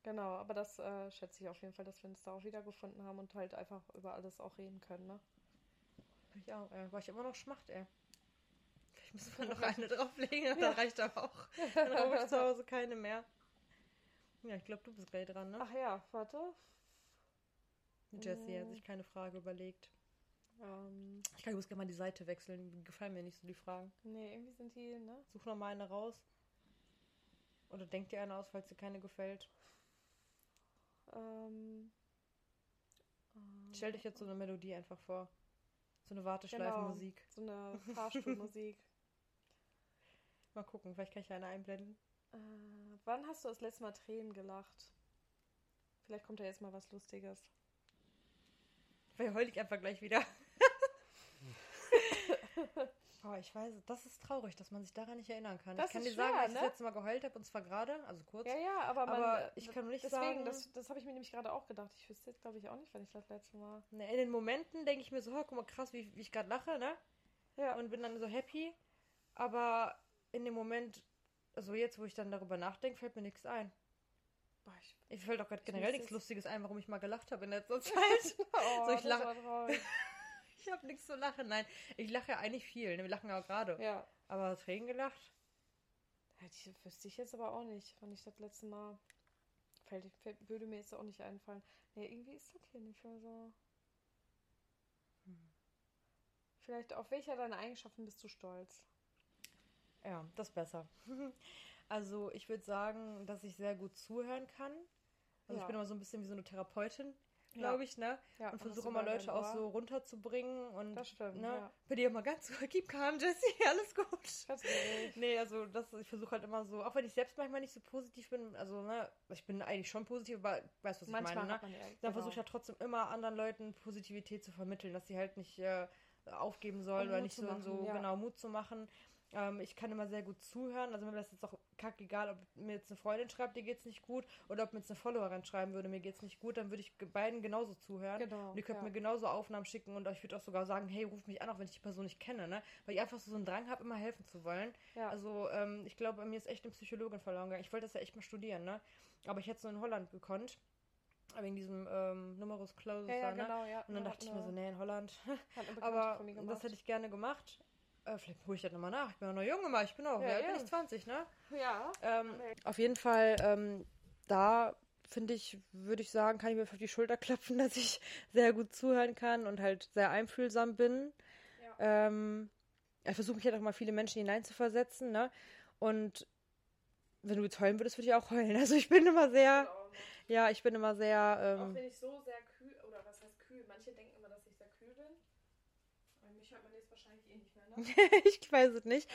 Genau, aber das äh, schätze ich auf jeden Fall, dass wir uns da auch wiedergefunden haben und halt einfach über alles auch reden können, ne? Ich auch, ey. War ich immer noch Schmacht, ey. Muss mal noch eine drauflegen, dann reicht aber auch. Dann brauche ich zu Hause keine mehr. Ja, ich glaube, du bist gleich dran, ne? Ach ja, warte. Jessie hat äh. sich keine Frage überlegt. Ähm, Ich kann übrigens gerne mal die Seite wechseln. Die gefallen mir nicht so, die Fragen. nee, irgendwie sind die, ne? Such noch mal eine raus. Oder denk dir eine aus, falls dir keine gefällt. Ähm, ähm, Stell dich jetzt so eine Melodie einfach vor. So eine Genau. Warteschleifenmusik. so eine Fahrstuhlmusik. Mal gucken, vielleicht kann ich eine einblenden. Äh, wann hast du das letzte Mal Tränen gelacht? Vielleicht kommt ja jetzt mal was Lustiges. Vielleicht heul ich einfach gleich wieder. oh, ich weiß, das ist traurig, dass man sich daran nicht erinnern kann. Das ich kann dir sagen, schwer, als ich das ne? letzte Mal geheult habe, und zwar gerade, also kurz. Ja, ja, aber, man, Aber ich kann nicht deswegen, sagen- das, das habe ich mir nämlich gerade auch gedacht. Ich wüsste jetzt, glaube ich, auch nicht, wann ich das letzte Mal. Ne, in den Momenten denke ich mir so, oh, guck mal, krass, wie, wie ich gerade lache, ne? Ja, Und bin dann so happy. Aber in dem Moment, also jetzt, wo ich dann darüber nachdenke, fällt mir nichts ein. boah, ich, Ich fällt auch gerade generell nichts Lustiges ein, warum ich mal gelacht habe in letzter Zeit. oh, So, ich lache- ich habe nichts zu lachen. Nein, ich lache ja eigentlich viel. Ne? Wir lachen ja auch gerade. Ja. Aber Tränen gelacht? Hätte ich, wüsste ich jetzt aber auch nicht, wann ich das letzte Mal. Fällt, fällt, würde mir jetzt auch nicht einfallen. Nee, irgendwie ist das hier nicht mehr so. Hm. Vielleicht, auf welcher deiner Eigenschaften bist du stolz? Ja, das ist besser. Also ich würde sagen, dass ich sehr gut zuhören kann. Also Ja. ich bin immer so ein bisschen wie so eine Therapeutin, glaube ich, ne? Ja, und versuche immer Leute auch so runterzubringen und Das stimmt, ne? ja. Bei dir immer ganz so, keep calm, Jessie, alles gut. Ehrlich. Nee, also das, ich versuche halt immer so, auch wenn ich selbst manchmal nicht so positiv bin, also ne, ich bin eigentlich schon positiv, aber weißt du, was ich Manchmal meine, ne? man ja. Dann genau. versuche ich ja trotzdem immer anderen Leuten Positivität zu vermitteln, dass sie halt nicht äh, aufgeben sollen oder nicht so, machen, so ja. genau Mut zu machen. Ähm, ich kann immer sehr gut zuhören. Also mir wäre das jetzt auch kackegal, ob mir jetzt eine Freundin schreibt, dir geht's nicht gut, oder ob mir jetzt eine Followerin schreiben würde, mir geht's nicht gut, dann würde ich beiden genauso zuhören. Genau, Und ihr könnt ja. mir genauso Aufnahmen schicken und ich würde auch sogar sagen, hey, ruf mich an, auch wenn ich die Person nicht kenne, ne? Weil ich einfach so einen Drang habe, immer helfen zu wollen. Ja. Also ähm, ich glaube, mir ist echt eine Psychologin verloren gegangen. Ich wollte das ja echt mal studieren, ne? Aber ich hätte es nur in Holland gekonnt. Wegen diesem ähm, Numerus Clausus ja, ja, da, ne? genau, ja. Und dann Da dachte ich mir so, eine- nee, in Holland. Aber das hätte ich gerne gemacht. Äh, vielleicht hole ich das nochmal nach. Ich bin auch noch jung immer. Ich bin auch, Ja, alt bin ja. ich? 20, ne? Ja. Ähm, Nee. Auf jeden Fall, ähm, da finde ich, würde ich sagen, kann ich mir auf die Schulter klopfen, dass ich sehr gut zuhören kann und halt sehr einfühlsam bin. Ja. Ähm, ich versuche mich halt auch mal viele Menschen hineinzuversetzen, ne? Und wenn du jetzt heulen würdest, würde ich auch heulen. Also ich bin immer sehr, ja, ich bin immer sehr, Auch ähm, wenn ich so sehr kühl, oder was heißt kühl? Manche denken immer, dass ich sehr kühl bin. Aber mich hört man jetzt wahrscheinlich eh nicht mehr, ne? ich weiß es nicht.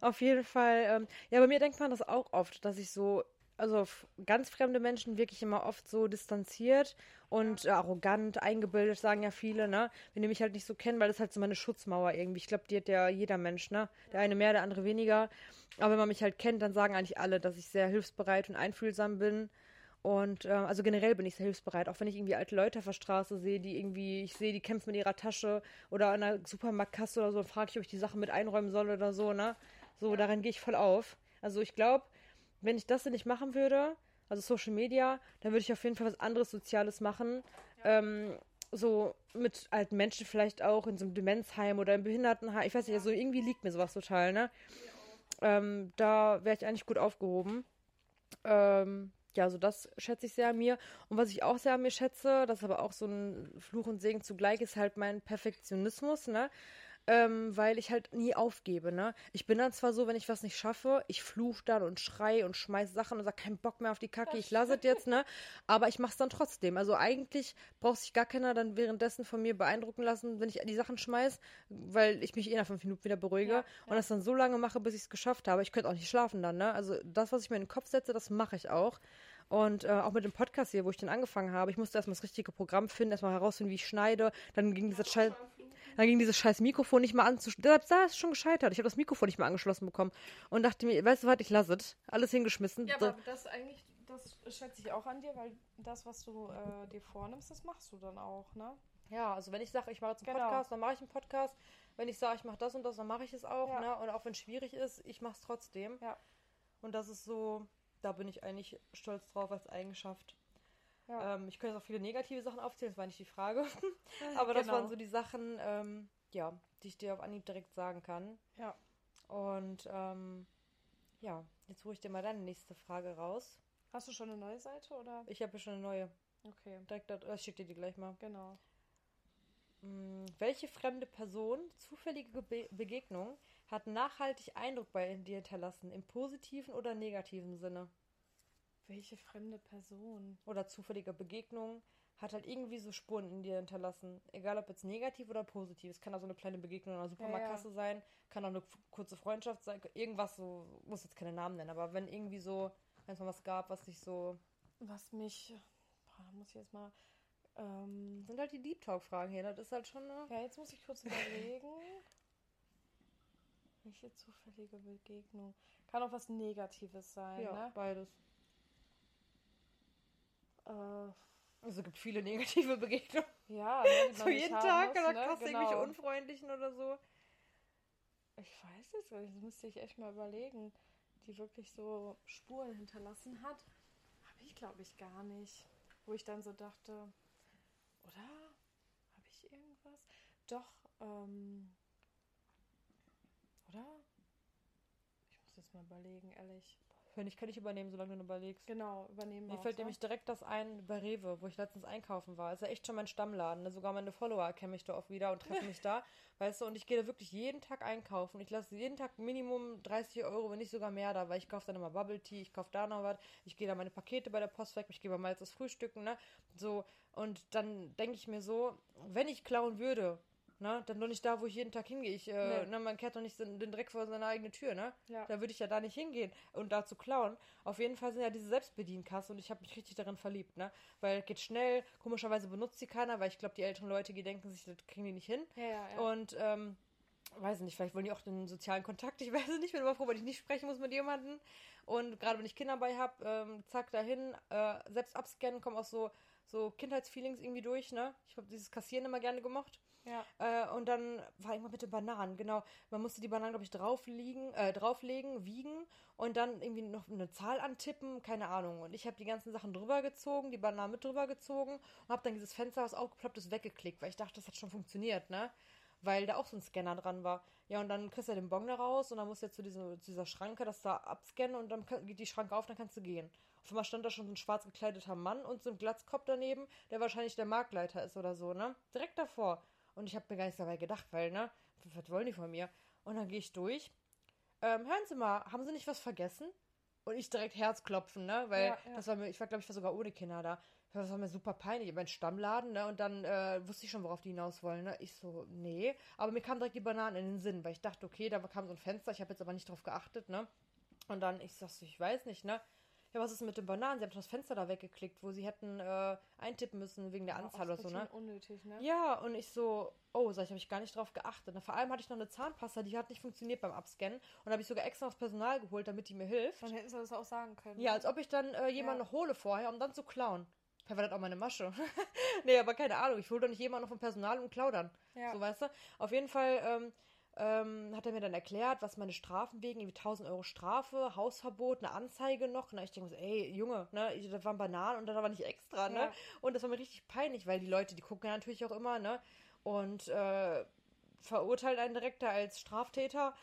Auf jeden Fall, ähm, ja, bei mir denkt man das auch oft, dass ich so, also auf ganz fremde Menschen wirklich immer oft so distanziert und äh, arrogant, eingebildet, sagen ja viele, ne? Wenn die mich halt nicht so kennen, weil das halt so meine Schutzmauer irgendwie. Ich glaube, die hat ja jeder Mensch, ne? Der eine mehr, der andere weniger. Aber wenn man mich halt kennt, dann sagen eigentlich alle, dass ich sehr hilfsbereit und einfühlsam bin. Und ähm, also generell bin ich sehr hilfsbereit, auch wenn ich irgendwie alte Leute auf der Straße sehe, die irgendwie, ich sehe, die kämpfen mit ihrer Tasche oder an einer Supermarktkasse oder so, frage ich, ob ich die Sachen mit einräumen soll oder so, ne? So, daran gehe ich voll auf. Also ich glaube, wenn ich das nicht machen würde, also Social Media, dann würde ich auf jeden Fall was anderes Soziales machen. Ähm, so mit alten Menschen vielleicht auch in so einem Demenzheim oder im Behindertenheim. Ich weiß nicht, also irgendwie liegt mir sowas total, ne? Ähm, da wäre ich eigentlich gut aufgehoben. Ähm, ja, also das schätze ich sehr an mir. Und was ich auch sehr an mir schätze, das ist aber auch so ein Fluch und Segen zugleich, ist halt mein Perfektionismus, ne? ähm, weil ich halt nie aufgebe, ne? Ich bin dann zwar so, wenn ich was nicht schaffe, ich fluch dann und schrei und schmeiß Sachen und sag keinen Bock mehr auf die Kacke, ich lasse es jetzt, ne? Aber ich mach's dann trotzdem. Also eigentlich braucht sich gar keiner dann währenddessen von mir beeindrucken lassen, wenn ich die Sachen schmeiß, weil ich mich eh nach fünf Minuten wieder beruhige ja, ja. und das dann so lange mache, bis ich es geschafft habe. Ich könnte auch nicht schlafen dann, ne? Also das, was ich mir in den Kopf setze, das mache ich auch. Und äh, auch mit dem Podcast hier, wo ich den angefangen habe, ich musste erstmal das richtige Programm finden, erstmal herausfinden, wie ich schneide. Dann ging dieser Scheiß. Dann ging dieses scheiß Mikrofon nicht mal anzuschließen. Da ist schon gescheitert. Ich habe das Mikrofon nicht mehr angeschlossen bekommen. Und dachte mir, weißt du was, ich lasse es. Alles hingeschmissen. Ja, aber das eigentlich, das schätze ich auch an dir, weil das, was du äh, dir vornimmst, das machst du dann auch, ne? Ja, also wenn ich sage, ich mache jetzt einen genau. Podcast, dann mache ich einen Podcast. Wenn ich sage, ich mache das und das, dann mache ich es auch. Ja. Ne? Und auch wenn es schwierig ist, ich mache es trotzdem. Ja. Und das ist so, da bin ich eigentlich stolz drauf als Eigenschaft. Ja. Ähm, ich könnte jetzt auch viele negative Sachen aufzählen, das war nicht die Frage. Aber das genau. waren so die Sachen, ähm, ja, die ich dir auf Anhieb direkt sagen kann. Ja. Und ähm, ja, jetzt hole ich dir mal deine nächste Frage raus. Hast du schon eine neue Seite oder? Ich habe ja schon eine neue. Okay. Direkt, das äh, schickt dir die gleich mal. Genau. Hm, welche fremde Person, zufällige Be Begegnung, hat nachhaltig Eindruck bei dir hinterlassen, im positiven oder negativen Sinne? Welche fremde Person? Oder zufällige Begegnung hat halt irgendwie so Spuren in dir hinterlassen. Egal ob jetzt negativ oder positiv. Es kann auch so eine kleine Begegnung in einer Supermarktkasse ja, ja. sein, kann auch eine kurze Freundschaft sein, irgendwas so, muss jetzt keine Namen nennen, aber wenn irgendwie so, wenn es mal was gab, was sich so. Was mich, boah, muss ich jetzt mal. Ähm, sind halt die Deep Talk-Fragen hier, das ist halt schon eine. Ja, jetzt muss ich kurz überlegen. Welche zufällige Begegnung? Kann auch was Negatives sein, ja, ne? beides. Äh, also es gibt viele negative Begegnungen. Ja, ne, so jeden Tag muss, oder ne? krass genau. irgendwelche Unfreundlichen oder so. Ich weiß es nicht, das müsste ich echt mal überlegen. Die wirklich so Spuren hinterlassen hat. Habe ich, glaube ich, gar nicht. Wo ich dann so dachte, oder? Habe ich irgendwas? Doch, ähm. Oder? Ich muss jetzt mal überlegen, ehrlich. Wenn ich kann ich übernehmen, solange du überlegst. Genau, übernehmen Mir fällt so. nämlich direkt das ein bei Rewe, wo ich letztens einkaufen war. ist ja echt schon mein Stammladen. Ne? Sogar meine Follower erkennen mich da oft wieder und treffen mich da. Weißt du, und ich gehe da wirklich jeden Tag einkaufen. Ich lasse jeden Tag Minimum 30 Euro, wenn nicht sogar mehr da, weil ich kaufe dann immer Bubble Tea, ich kaufe da noch was, ich gehe da meine Pakete bei der Post weg, ich gehe mal jetzt das Frühstücken, ne? So, und dann denke ich mir so, wenn ich klauen würde, Ne? Dann nur nicht da, wo ich jeden Tag hingehe. Ich, äh, nee. ne, man kehrt doch nicht den, den Dreck vor seine eigene Tür, ne? Ja. Da würde ich ja da nicht hingehen und da zu klauen. Auf jeden Fall sind ja diese Selbstbedienkasse und ich habe mich richtig darin verliebt, ne? Weil geht schnell, komischerweise benutzt sie keiner, weil ich glaube, die älteren Leute, die denken sich, das kriegen die nicht hin. Ja, ja, ja. Und, ähm, weiß nicht, vielleicht wollen die auch den sozialen Kontakt, ich weiß es nicht, bin immer froh, wenn ich nicht sprechen muss mit jemandem. Und gerade wenn ich Kinder bei habe, ähm, zack, dahin, äh, selbst abscannen, kommen auch so, so Kindheitsfeelings irgendwie durch, ne? Ich habe dieses Kassieren immer gerne gemocht. Ja. Äh, und dann war irgendwann mit den Bananen, genau. Man musste die Bananen, glaube ich, drauflegen, äh, drauflegen, wiegen und dann irgendwie noch eine Zahl antippen, keine Ahnung. Und ich habe die ganzen Sachen drüber gezogen, die Bananen mit drüber gezogen und habe dann dieses Fenster, was aufgeploppt ist, weggeklickt, weil ich dachte, das hat schon funktioniert, ne? Weil da auch so ein Scanner dran war. Ja, und dann kriegst du den Bon da raus und dann musst du jetzt zu, diesem, zu dieser Schranke das da abscannen und dann geht die Schranke auf, dann kannst du gehen. Auf einmal stand da schon so ein schwarz gekleideter Mann und so ein Glatzkopf daneben, der wahrscheinlich der Marktleiter ist oder so, ne? Direkt davor. Und ich habe mir gar nichts dabei gedacht, weil, ne, was wollen die von mir? Und dann gehe ich durch. Ähm, hören Sie mal, haben Sie nicht was vergessen? Und ich direkt Herzklopfen, ne? Weil ja, ja. das war mir, ich war, glaube ich, war sogar ohne Kinder da. Das war mir super peinlich. Mein Stammladen, ne? Und dann äh, wusste ich schon, worauf die hinaus wollen, ne? Ich so, nee. Aber mir kam direkt die Bananen in den Sinn, weil ich dachte, okay, da kam so ein Fenster, ich habe jetzt aber nicht drauf geachtet, ne? Und dann, ich sag so, ich weiß nicht, ne? Ja, was ist mit den Bananen? Sie haben das Fenster da weggeklickt, wo sie hätten äh, eintippen müssen wegen der ja, Anzahl oder so, ne? unnötig, ne? Ja, und ich so, oh, sag ich, habe ich gar nicht drauf geachtet. Und vor allem hatte ich noch eine Zahnpasta, die hat nicht funktioniert beim Abscannen. Und habe ich sogar extra das Personal geholt, damit die mir hilft. Dann hätten sie das auch sagen können. Ja, als ob ich dann äh, jemanden ja. hole vorher, um dann zu klauen. Vielleicht war das auch meine Masche. nee, aber keine Ahnung. Ich hole doch nicht jemanden noch vom Personal und klaudern. Ja. So, weißt du? Auf jeden Fall, ähm, ähm, hat er mir dann erklärt, was meine Strafen wegen, irgendwie 1000 Euro Strafe, Hausverbot, eine Anzeige noch. Und ich denke so, ey, Junge, ne, ich, das waren Bananen und da war nicht extra, ne? Ja. Und das war mir richtig peinlich, weil die Leute, die gucken ja natürlich auch immer, ne? Und äh, verurteilt einen direkt da als Straftäter.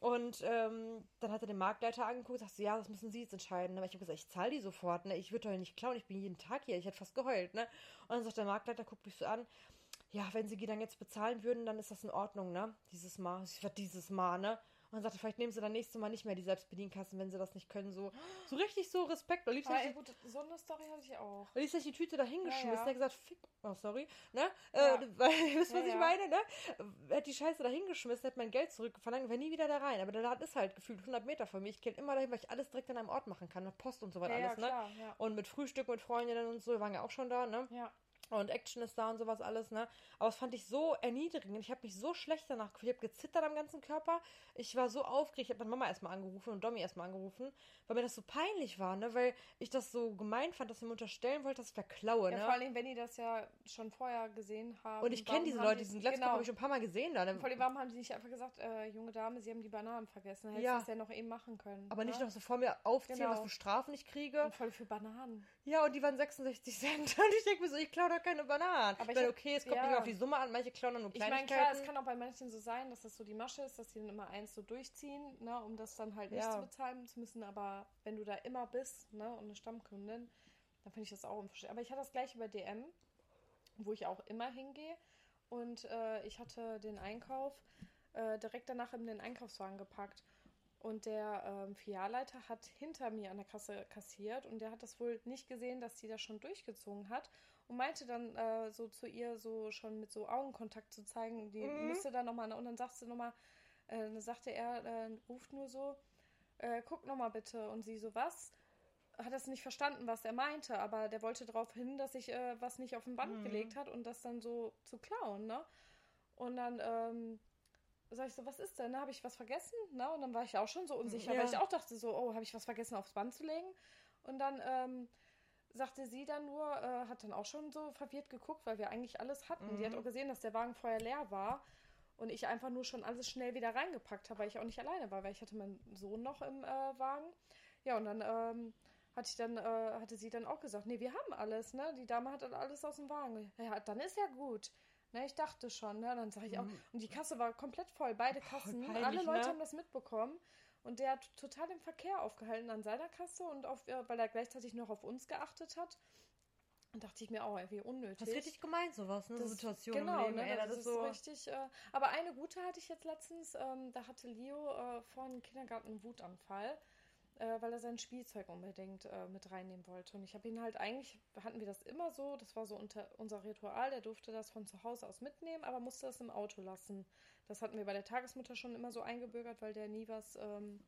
Und ähm, dann hat er den Marktleiter angeguckt und sagt so, ja, das müssen Sie jetzt entscheiden. Aber ich habe gesagt, ich zahle die sofort, ne? Ich würde doch nicht klauen, ich bin jeden Tag hier. Ich hätte fast geheult, ne? Und dann sagt der Marktleiter, guckt mich so an, ja, wenn Sie die dann jetzt bezahlen würden, dann ist das in Ordnung, ne? Dieses Mal. Ich dieses Mal, ne? Und dann sagte, vielleicht nehmen Sie dann nächstes Mal nicht mehr die Selbstbedienkassen, wenn Sie das nicht können. So, so richtig so Respekt. Und liebst du ey, gut, so eine Story hatte ich auch. und ist die Tüte da hingeschmissen. Ja, ja. Er hat gesagt, fick. Oh, sorry. Ne? Ja. Äh, weil, wisst ihr, was Ja, ich ja. meine, ne? Er hat die Scheiße da hingeschmissen, hat mein Geld zurückverlangt, war nie wieder da rein. Aber der Laden ist halt gefühlt 100 Meter von mir. Ich gehe immer dahin, weil ich alles direkt an einem Ort machen kann. Mit Post und so weiter alles, ne? Und mit Frühstück mit Freundinnen und so, wir waren ja auch schon da, ne? Ja. Und Action ist da und sowas alles, ne? Aber das fand ich so erniedrigend. Ich habe mich so schlecht danach gefühlt. Ich habe gezittert am ganzen Körper. Ich war so aufgeregt. Ich habe meine Mama erstmal angerufen und Domi erstmal angerufen, weil mir das so peinlich war, ne? Weil ich das so gemein fand, dass sie mir unterstellen wollte, dass ich verklaue, Ja, ne? vor allem, wenn die das ja schon vorher gesehen haben. Und ich kenne diese Leute, die- diesen Glatzkopf genau. habe ich schon ein paar Mal gesehen da. Ne? Vor allem, warum haben sie nicht einfach gesagt, äh, junge Dame, sie haben die Bananen vergessen? Hättest Ja. du das ja noch eben machen können. Aber nicht ne? noch so vor mir aufzählen, Genau. was für Strafen ich kriege. Und voll für Bananen. Ja, und die waren 66 Cent. Und ich denke mir so, ich klaue doch keine Bananen. Aber ich meine, okay, es kommt ja. nicht auf die Summe an. Manche klauen dann nur Ich meine, Kleinigkeiten. klar, es kann auch bei manchen so sein, dass das so die Masche ist, dass die dann immer eins so durchziehen, ne, um das dann halt nicht Ja. zu bezahlen zu müssen. Aber wenn du da immer bist, ne, und eine Stammkundin, dann finde ich das auch unverständlich. Aber ich hatte das gleiche bei DM, wo ich auch immer hingehe. Und äh, ich hatte den Einkauf äh, direkt danach in den Einkaufswagen gepackt. Und der ähm, Filialleiter hat hinter mir an der Kasse kassiert und der hat das wohl nicht gesehen, dass sie das schon durchgezogen hat und meinte dann äh, so zu ihr so schon mit so Augenkontakt zu zeigen, die Mhm. müsste dann nochmal, und dann sagt sie nochmal, äh, dann sagte er, äh, ruft nur so, äh, guck nochmal bitte. Und sie so, was? Hat das nicht verstanden, was er meinte, aber der wollte darauf hin, dass ich äh, was nicht auf den Band Mhm. gelegt hat und das dann so zu klauen, ne? Und dann ähm, sag ich so, was ist denn? Habe ich was vergessen? Ne? Und dann war ich auch schon so unsicher, Ja. weil ich auch dachte so, oh, habe ich was vergessen aufs Band zu legen? Und dann ähm, sagte sie dann nur, äh, hat dann auch schon so verwirrt geguckt, weil wir eigentlich alles hatten. Die hat Mhm. auch gesehen, dass der Wagen vorher leer war und ich einfach nur schon alles schnell wieder reingepackt habe, weil ich auch nicht alleine war, weil ich hatte meinen Sohn noch im äh, Wagen. Ja, und dann ähm, hatte ich dann, äh, hatte sie dann auch gesagt, nee, wir haben alles, ne? Die Dame hat dann alles aus dem Wagen. Ja, dann ist ja gut. Ne, ich dachte schon, ne? Dann sage ich auch. Und die Kasse war komplett voll, beide Kassen. peinlich, Alle Leute ne? haben das mitbekommen. Und der hat total im Verkehr aufgehalten an seiner Kasse und auf, äh, weil er gleichzeitig noch auf uns geachtet hat. Und dachte ich mir auch, ey, wie unnötig. Das ist richtig gemeint, sowas, ne? Das- so Situationen Genau, Leben, ne, ey, das, das, ist so. richtig. Äh, aber eine gute hatte ich jetzt letztens. Ähm, da hatte Leo äh, vor dem Kindergarten einen Wutanfall, äh, weil er sein Spielzeug unbedingt äh, mit reinnehmen wollte. Und ich habe ihn halt eigentlich, hatten wir das immer so, das war so unter, unser Ritual, der durfte das von zu Hause aus mitnehmen, aber musste das im Auto lassen. Das hatten wir bei der Tagesmutter schon immer so eingebürgert, weil der nie was ähm,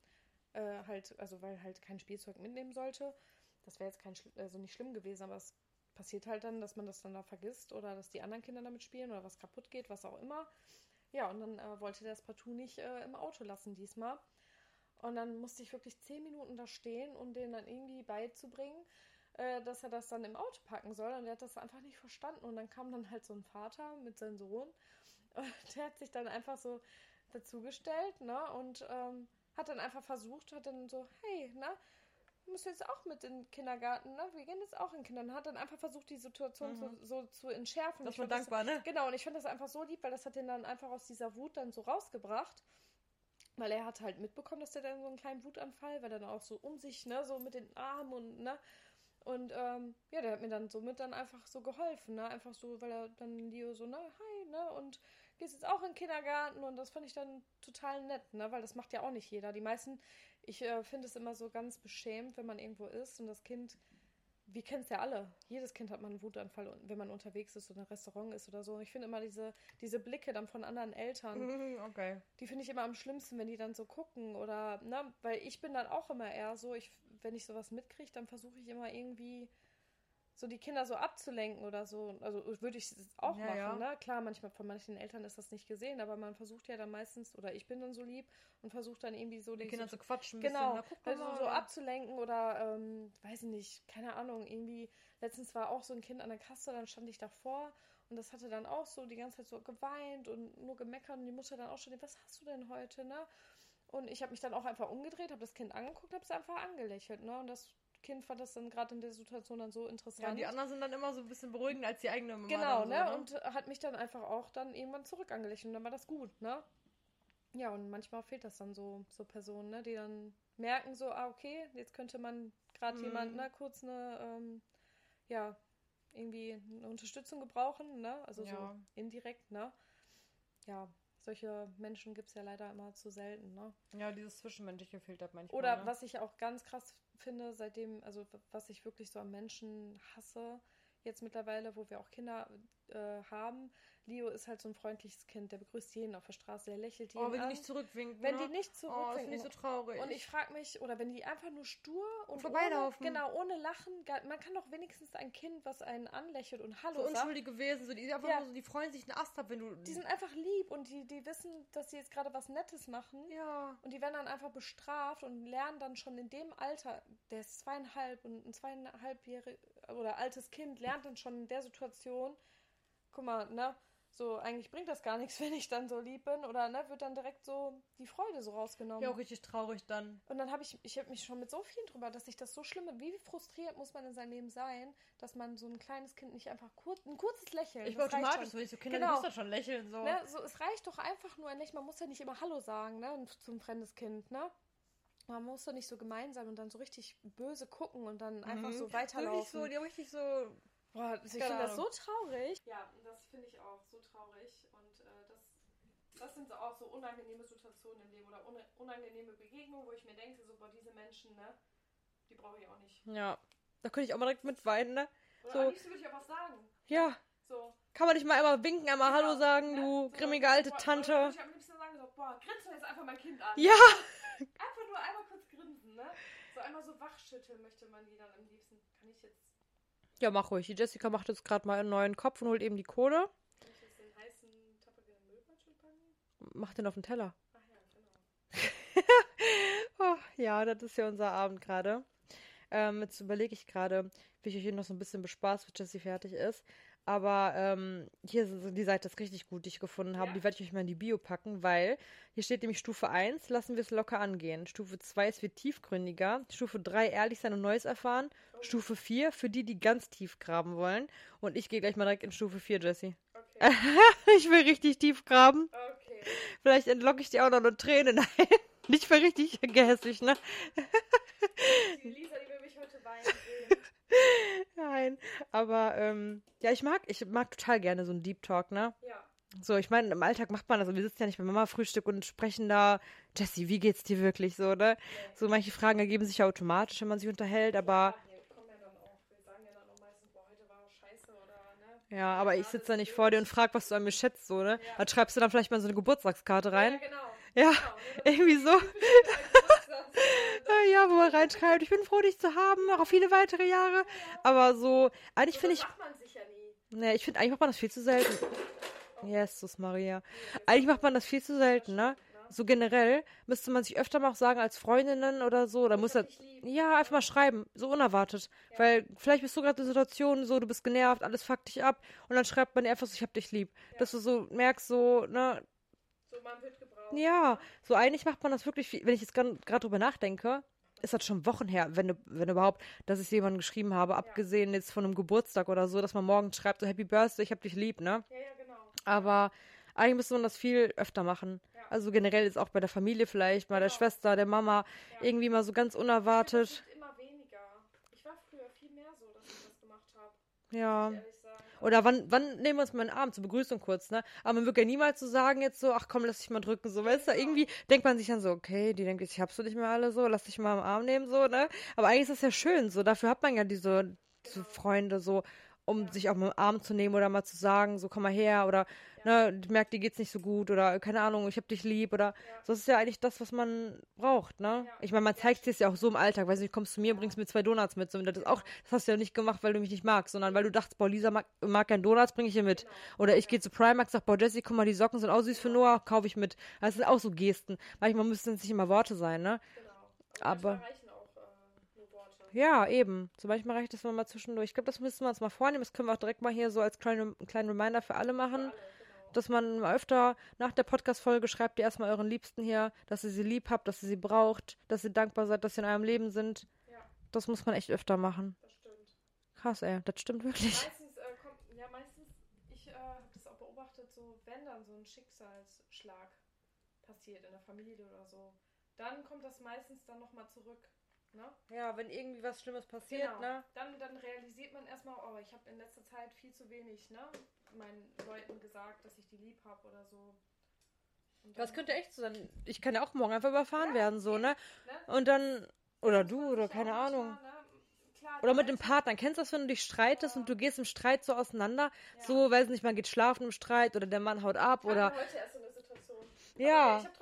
äh, halt, also weil halt kein Spielzeug mitnehmen sollte. Das wäre jetzt kein, also nicht schlimm gewesen, aber es passiert halt dann, dass man das dann da vergisst oder dass die anderen Kinder damit spielen oder was kaputt geht, was auch immer. Ja, und dann äh, wollte der das partout nicht äh, im Auto lassen diesmal. Und dann musste ich wirklich zehn Minuten da stehen und den dann irgendwie beizubringen, äh, dass er das dann im Auto packen soll. Und der hat das einfach nicht verstanden. Und dann kam dann halt so ein Vater mit seinem Sohn. Und der hat sich dann einfach so dazugestellt, ne? Und ähm, hat dann einfach versucht, hat dann so, hey, ne? Du musst jetzt auch mit in den Kindergarten, ne? Wir gehen jetzt auch in den Kindergarten. Hat dann einfach versucht, die Situation so, so zu entschärfen. Das war dankbar, ne? Genau, und ich fand das einfach so lieb, weil das hat den dann einfach aus dieser Wut dann so rausgebracht. Weil er hat halt mitbekommen, dass der dann so einen kleinen Wutanfall, weil dann auch so um sich, ne, so mit den Armen und, ne. Und ähm, ja, der hat mir dann somit dann einfach so geholfen, ne? Einfach so, weil er dann Leo so, ne, hi, ne? Und gehst jetzt auch in den Kindergarten und das fand ich dann total nett, ne? Weil das macht ja auch nicht jeder. Die meisten, ich äh, finde es immer so ganz beschämt, wenn man irgendwo ist und das Kind, wir kennen es ja alle. Jedes Kind hat mal einen Wutanfall, wenn man unterwegs ist oder in einem Restaurant ist oder so. Ich finde immer diese, diese Blicke dann von anderen Eltern, Mhm, Okay. die finde ich immer am schlimmsten, wenn die dann so gucken oder, ne, weil ich bin dann auch immer eher so, ich, wenn ich sowas mitkriege, dann versuche ich immer irgendwie so die Kinder so abzulenken oder so. Also würde ich es auch Ja, machen, ja. ne? Klar, manchmal von manchen Eltern ist das nicht gesehen, aber man versucht ja dann meistens, oder ich bin dann so lieb und versucht dann irgendwie so Die Kinder so, zu quatschen. Genau, bisschen, na, also so abzulenken oder, ähm, weiß ich nicht, keine Ahnung, irgendwie, letztens war auch so ein Kind an der Kasse, dann stand ich davor Und das hatte dann auch so die ganze Zeit so geweint und nur gemeckert und die Mutter dann auch schon, was hast du denn heute, ne? Und ich habe mich dann auch einfach umgedreht, habe das Kind angeguckt, habe es einfach angelächelt, ne? Und das Kind fand das dann gerade in der Situation dann so interessant. Ja, die anderen sind dann immer so ein bisschen beruhigend als die eigene Mama. Genau, so, ne? ne? Und hat mich dann einfach auch dann irgendwann zurück angelächelt und dann war das gut, ne? Ja, und manchmal fehlt das dann so, so Personen, ne? Die dann merken so, ah, okay, jetzt könnte man gerade mhm. jemand, ne, kurz eine, ähm, ja, irgendwie eine Unterstützung gebrauchen, ne? Also ja. so indirekt, ne? Ja, solche Menschen gibt es ja leider immer zu selten, ne? Ja, dieses Zwischenmenschliche fehlt halt manchmal. Oder ne? was ich auch ganz krass finde, seitdem, also was ich wirklich so am Menschen hasse, jetzt mittlerweile, wo wir auch Kinder äh, haben, Leo ist halt so ein freundliches Kind, der begrüßt jeden auf der Straße, der lächelt jeden Oh, wenn an. die nicht zurückwinken. Wenn ne? die nicht zurückwinken. Oh, finde ich so traurig. Und ich frage mich, oder wenn die einfach nur stur und vorbeilaufen. Ohne, genau, ohne Lachen. Man kann doch wenigstens ein Kind, was einen anlächelt und Hallo so sagt. unschuldige Wesen, so, die, einfach ja. so, die freuen sich einen Ast ab, wenn du... Die sind einfach lieb und die, die wissen, dass sie jetzt gerade was Nettes machen. Ja. Und die werden dann einfach bestraft und lernen dann schon in dem Alter, der ist zweieinhalb und ein zweieinhalbjähriges oder altes Kind lernt dann schon in der Situation, guck mal, ne, so, eigentlich bringt das gar nichts, wenn ich dann so lieb bin oder ne, wird dann direkt so die Freude so rausgenommen. Ja, auch richtig traurig dann. Und dann habe ich, ich habe mich schon mit so vielen drüber, dass ich das so schlimm, wie frustriert muss man in seinem Leben sein, dass man so ein kleines Kind nicht einfach kurz, ein kurzes Lächeln. Ich war automatisch, wenn ich so Kinder, genau. die schon lächeln so. Ne, so. Es reicht doch einfach nur ein Lächeln, man muss ja nicht immer Hallo sagen, ne, zum fremdes Kind, ne. Man muss doch nicht so gemein sein und dann so richtig böse gucken und dann einfach mhm. so weiterlaufen. Richtig so, die haben richtig so Boah, ich finde das so traurig. Ja, das finde ich auch so traurig. Und äh, das, das sind so auch so unangenehme Situationen im Leben oder unangenehme Begegnungen, wo ich mir denke, so, boah, diese Menschen, ne, die brauche ich auch nicht. Ja, da könnte ich auch mal direkt mit weinen, ne? Oder so. am liebsten würde ich auch was sagen. Ja. So. Kann man nicht mal einmal winken, einmal genau. Hallo sagen, ne? du so, grimmige alte boah, Tante. Oder würde ich am liebsten sagen, so, boah, grinst du jetzt einfach mein Kind an. Ja. Einfach nur einmal kurz grinsen, ne? So einmal so wachschütteln möchte man die dann am liebsten. Kann ich jetzt ja, mach ruhig. Die Jessica macht jetzt gerade mal einen neuen Kopf und holt eben die Kohle. Mach den auf den Teller. Ach ja, genau. oh, ja, das ist ja unser Abend gerade. Ähm, jetzt überlege ich gerade, wie ich euch hier noch so ein bisschen bespaßt, bis Jessie fertig ist. Aber ähm, hier ist die Seite ist richtig gut, die ich gefunden habe. Ja. Die werde ich euch mal in die Bio packen, weil hier steht nämlich Stufe 1, lassen wir es locker angehen. Stufe 2, es wird tiefgründiger. Stufe 3, ehrlich sein und Neues erfahren. Oh. Stufe 4, für die, die ganz tief graben wollen. Und ich gehe gleich mal direkt in Stufe 4, Jessie. Okay. ich will richtig tief graben. Okay. Vielleicht entlocke ich dir auch noch eine Träne. Nein, nicht für richtig gehässig, ne? Die Lisa, die will mich heute weinen Nein, aber ähm, ja, ich mag, ich mag total gerne so einen Deep Talk, ne? Ja. So, ich meine, im Alltag macht man das. Also wir sitzen ja nicht bei Mama Frühstück und sprechen da, Jessie, wie geht's dir wirklich so, ne? So manche Fragen ergeben sich ja automatisch, wenn man sich unterhält, aber. Ja, aber ich sitze da nicht vor dir und frage, was du an mir schätzt, so, ne? Ja. Dann schreibst du dann vielleicht mal so eine Geburtstagskarte rein. Ja, genau. Ja, genau, irgendwie so. Ja, wo man reinschreibt, ich bin froh, dich zu haben, noch auf viele weitere Jahre. Aber so, eigentlich finde ich. Das macht man sich ja nie. Nee, ich finde, eigentlich macht man das viel zu selten. Jesus Maria. Eigentlich macht man das viel zu selten, ne? So generell müsste man sich öfter mal auch sagen als Freundinnen oder so. Oder muss er. Ja, einfach mal schreiben. So unerwartet. Ja. Weil vielleicht bist du gerade in der Situation so, du bist genervt, alles fuckt dich ab. Und dann schreibt man dir einfach so, ich hab dich lieb. Ja. Dass du so merkst, so, ne? Man wird ja, so eigentlich macht man das wirklich, wenn ich jetzt gerade drüber nachdenke, ist das schon Wochen her, wenn, wenn überhaupt, dass ich jemandem geschrieben habe, abgesehen jetzt von einem Geburtstag oder so, dass man morgen schreibt, so Happy Birthday, ich hab dich lieb, ne? Ja, ja, genau. Aber eigentlich müsste man das viel öfter machen. Ja. Also generell ist auch bei der Familie vielleicht, bei genau. der Schwester, der Mama, ja. irgendwie mal so ganz unerwartet. Ich immer weniger. Ich war früher viel mehr so, dass ich das gemacht habe. Ja. Oder wann, wann nehmen wir uns mal einen Arm zur Begrüßung kurz, ne? Aber man wird ja niemals so sagen jetzt so, ach komm, lass dich mal drücken, so, weißt du, irgendwie denkt man sich dann so, okay, die denkt, ich hab's du nicht mehr alle so, lass dich mal am Arm nehmen, so, ne? Aber eigentlich ist das ja schön, so, dafür hat man ja diese, diese Freunde, so, um sich auch mal im Arm zu nehmen oder mal zu sagen, so komm mal her oder ja. ne, merkt, dir geht's nicht so gut oder keine Ahnung, ich hab dich lieb oder ja. so das ist ja eigentlich das, was man braucht, ne? Ja. Ich meine, man zeigt es ja auch so im Alltag, weißt du, kommst zu mir, bringst mir zwei Donuts mit, so das ist auch, das hast du ja nicht gemacht, weil du mich nicht magst, sondern weil du dachtest, boah, Lisa mag, mag keinen Donuts, bring ich hier mit. Genau. Oder ich gehe zu Primark, sag, boah, Jessie, guck mal, die Socken sind auch süß für Noah, kaufe ich mit. Das sind auch so Gesten. Manchmal müssen es nicht immer Worte sein, ne? Genau. Aber Ja, eben. Zum Beispiel mache ich das mal zwischendurch. Ich glaube, das müssen wir uns mal vornehmen. Das können wir auch direkt mal hier so als kleine, kleinen Reminder für alle machen. Genau. Dass man mal öfter nach der Podcast-Folge schreibt ihr erstmal euren Liebsten hier, dass ihr sie lieb habt, dass ihr sie braucht, dass ihr dankbar seid, dass sie in eurem Leben sind. Ja, Das muss man echt öfter machen. das stimmt. Krass, ey. Das stimmt wirklich. Meistens äh, kommt, ja, meistens, ich äh, habe das auch beobachtet, so wenn dann so ein Schicksalsschlag passiert in der Familie oder so, dann kommt das meistens dann nochmal zurück. Ne? Ja, wenn irgendwie was Schlimmes passiert, Genau. ne? Dann, dann realisiert man erstmal, oh, ich habe in letzter Zeit viel zu wenig, ne? Meinen Leuten gesagt, dass ich die lieb habe oder so. Das könnte echt so sein. Ich kann ja auch morgen einfach überfahren Ja, werden, so, ne? ne? Und dann, oder Das du, oder keine Ahnung. ne? Klar, Oder mit dem Partner. Kennst du das, wenn du dich streitest Ja. und du gehst im Streit so auseinander? Ja. So, weiß nicht, man geht schlafen im Streit oder der Mann haut ab hatte oder. heute erst so eine Situation. Ja. Aber ich habe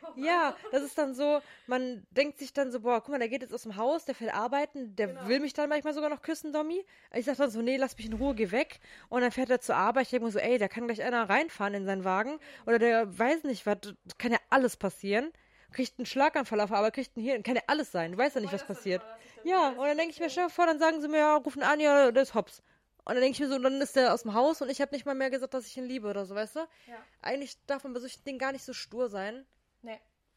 bekommen. Ja, das ist dann so, man denkt sich dann so, boah, guck mal, der geht jetzt aus dem Haus, der fährt arbeiten, der Genau. will mich dann manchmal sogar noch küssen, Domi. Ich sag dann so, nee, lass mich in Ruhe, geh weg. Und dann fährt er zur Arbeit. Ich denke mir so, ey, da kann gleich einer reinfahren in seinen Wagen. Oder der weiß nicht was, kann ja alles passieren. Kriegt einen Schlaganfall auf der Arbeit, kriegt einen Hirn, kann ja alles sein. Du weißt ja nicht, voll was das passiert. Ja, und dann denke ich mir, dir vor, dann sagen sie mir, ja, rufen an, ja, der ist hops. Und dann denke ich mir so, dann ist der aus dem Haus und ich habe nicht mal mehr gesagt, dass ich ihn liebe oder so, weißt du? Ja. Eigentlich darf man bei solchen Dingen gar nicht so stur sein.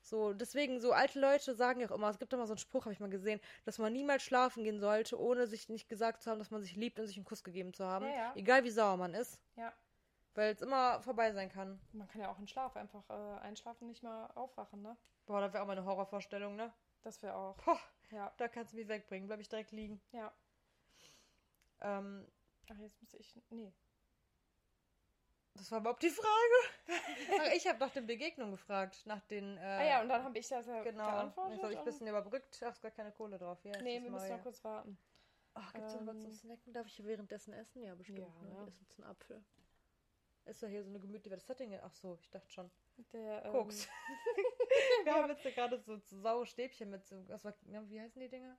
So, deswegen, so alte Leute sagen ja auch immer, es gibt immer so einen Spruch, habe ich mal gesehen, dass man niemals schlafen gehen sollte, ohne sich nicht gesagt zu haben, dass man sich liebt und sich einen Kuss gegeben zu haben. Ja, ja. Egal wie sauer man ist. Ja. Weil es immer vorbei sein kann. Man kann ja auch im Schlaf einfach äh, einschlafen, nicht mal aufwachen, ne? Boah, das wäre auch mal eine Horrorvorstellung, ne? Das wäre auch. Poh, Ja, da kannst du mich wegbringen, bleib ich direkt liegen. ja. Ähm, Ach, jetzt muss ich. Nee. Das war überhaupt die Frage. Ach, ich habe nach den Begegnungen gefragt, nach den. Äh, ah ja, und dann habe ich das ja Genau. geantwortet. Ich habe ich ein bisschen überbrückt. Ach, ist gar keine Kohle drauf. Ja, nee, ist wir müssen noch kurz warten. Ach, gibt's noch was Ähm, zum Snacken? Darf ich hier währenddessen essen? Ja, bestimmt. Ja, ne? Wir essen jetzt einen Apfel. Ist ja hier so eine gemütliche. Ist denn? Ach so, ich dachte schon. Der, ähm, Koks. Wir haben jetzt gerade so, so saure Stäbchen mit so. Was war, wie heißen die Dinger?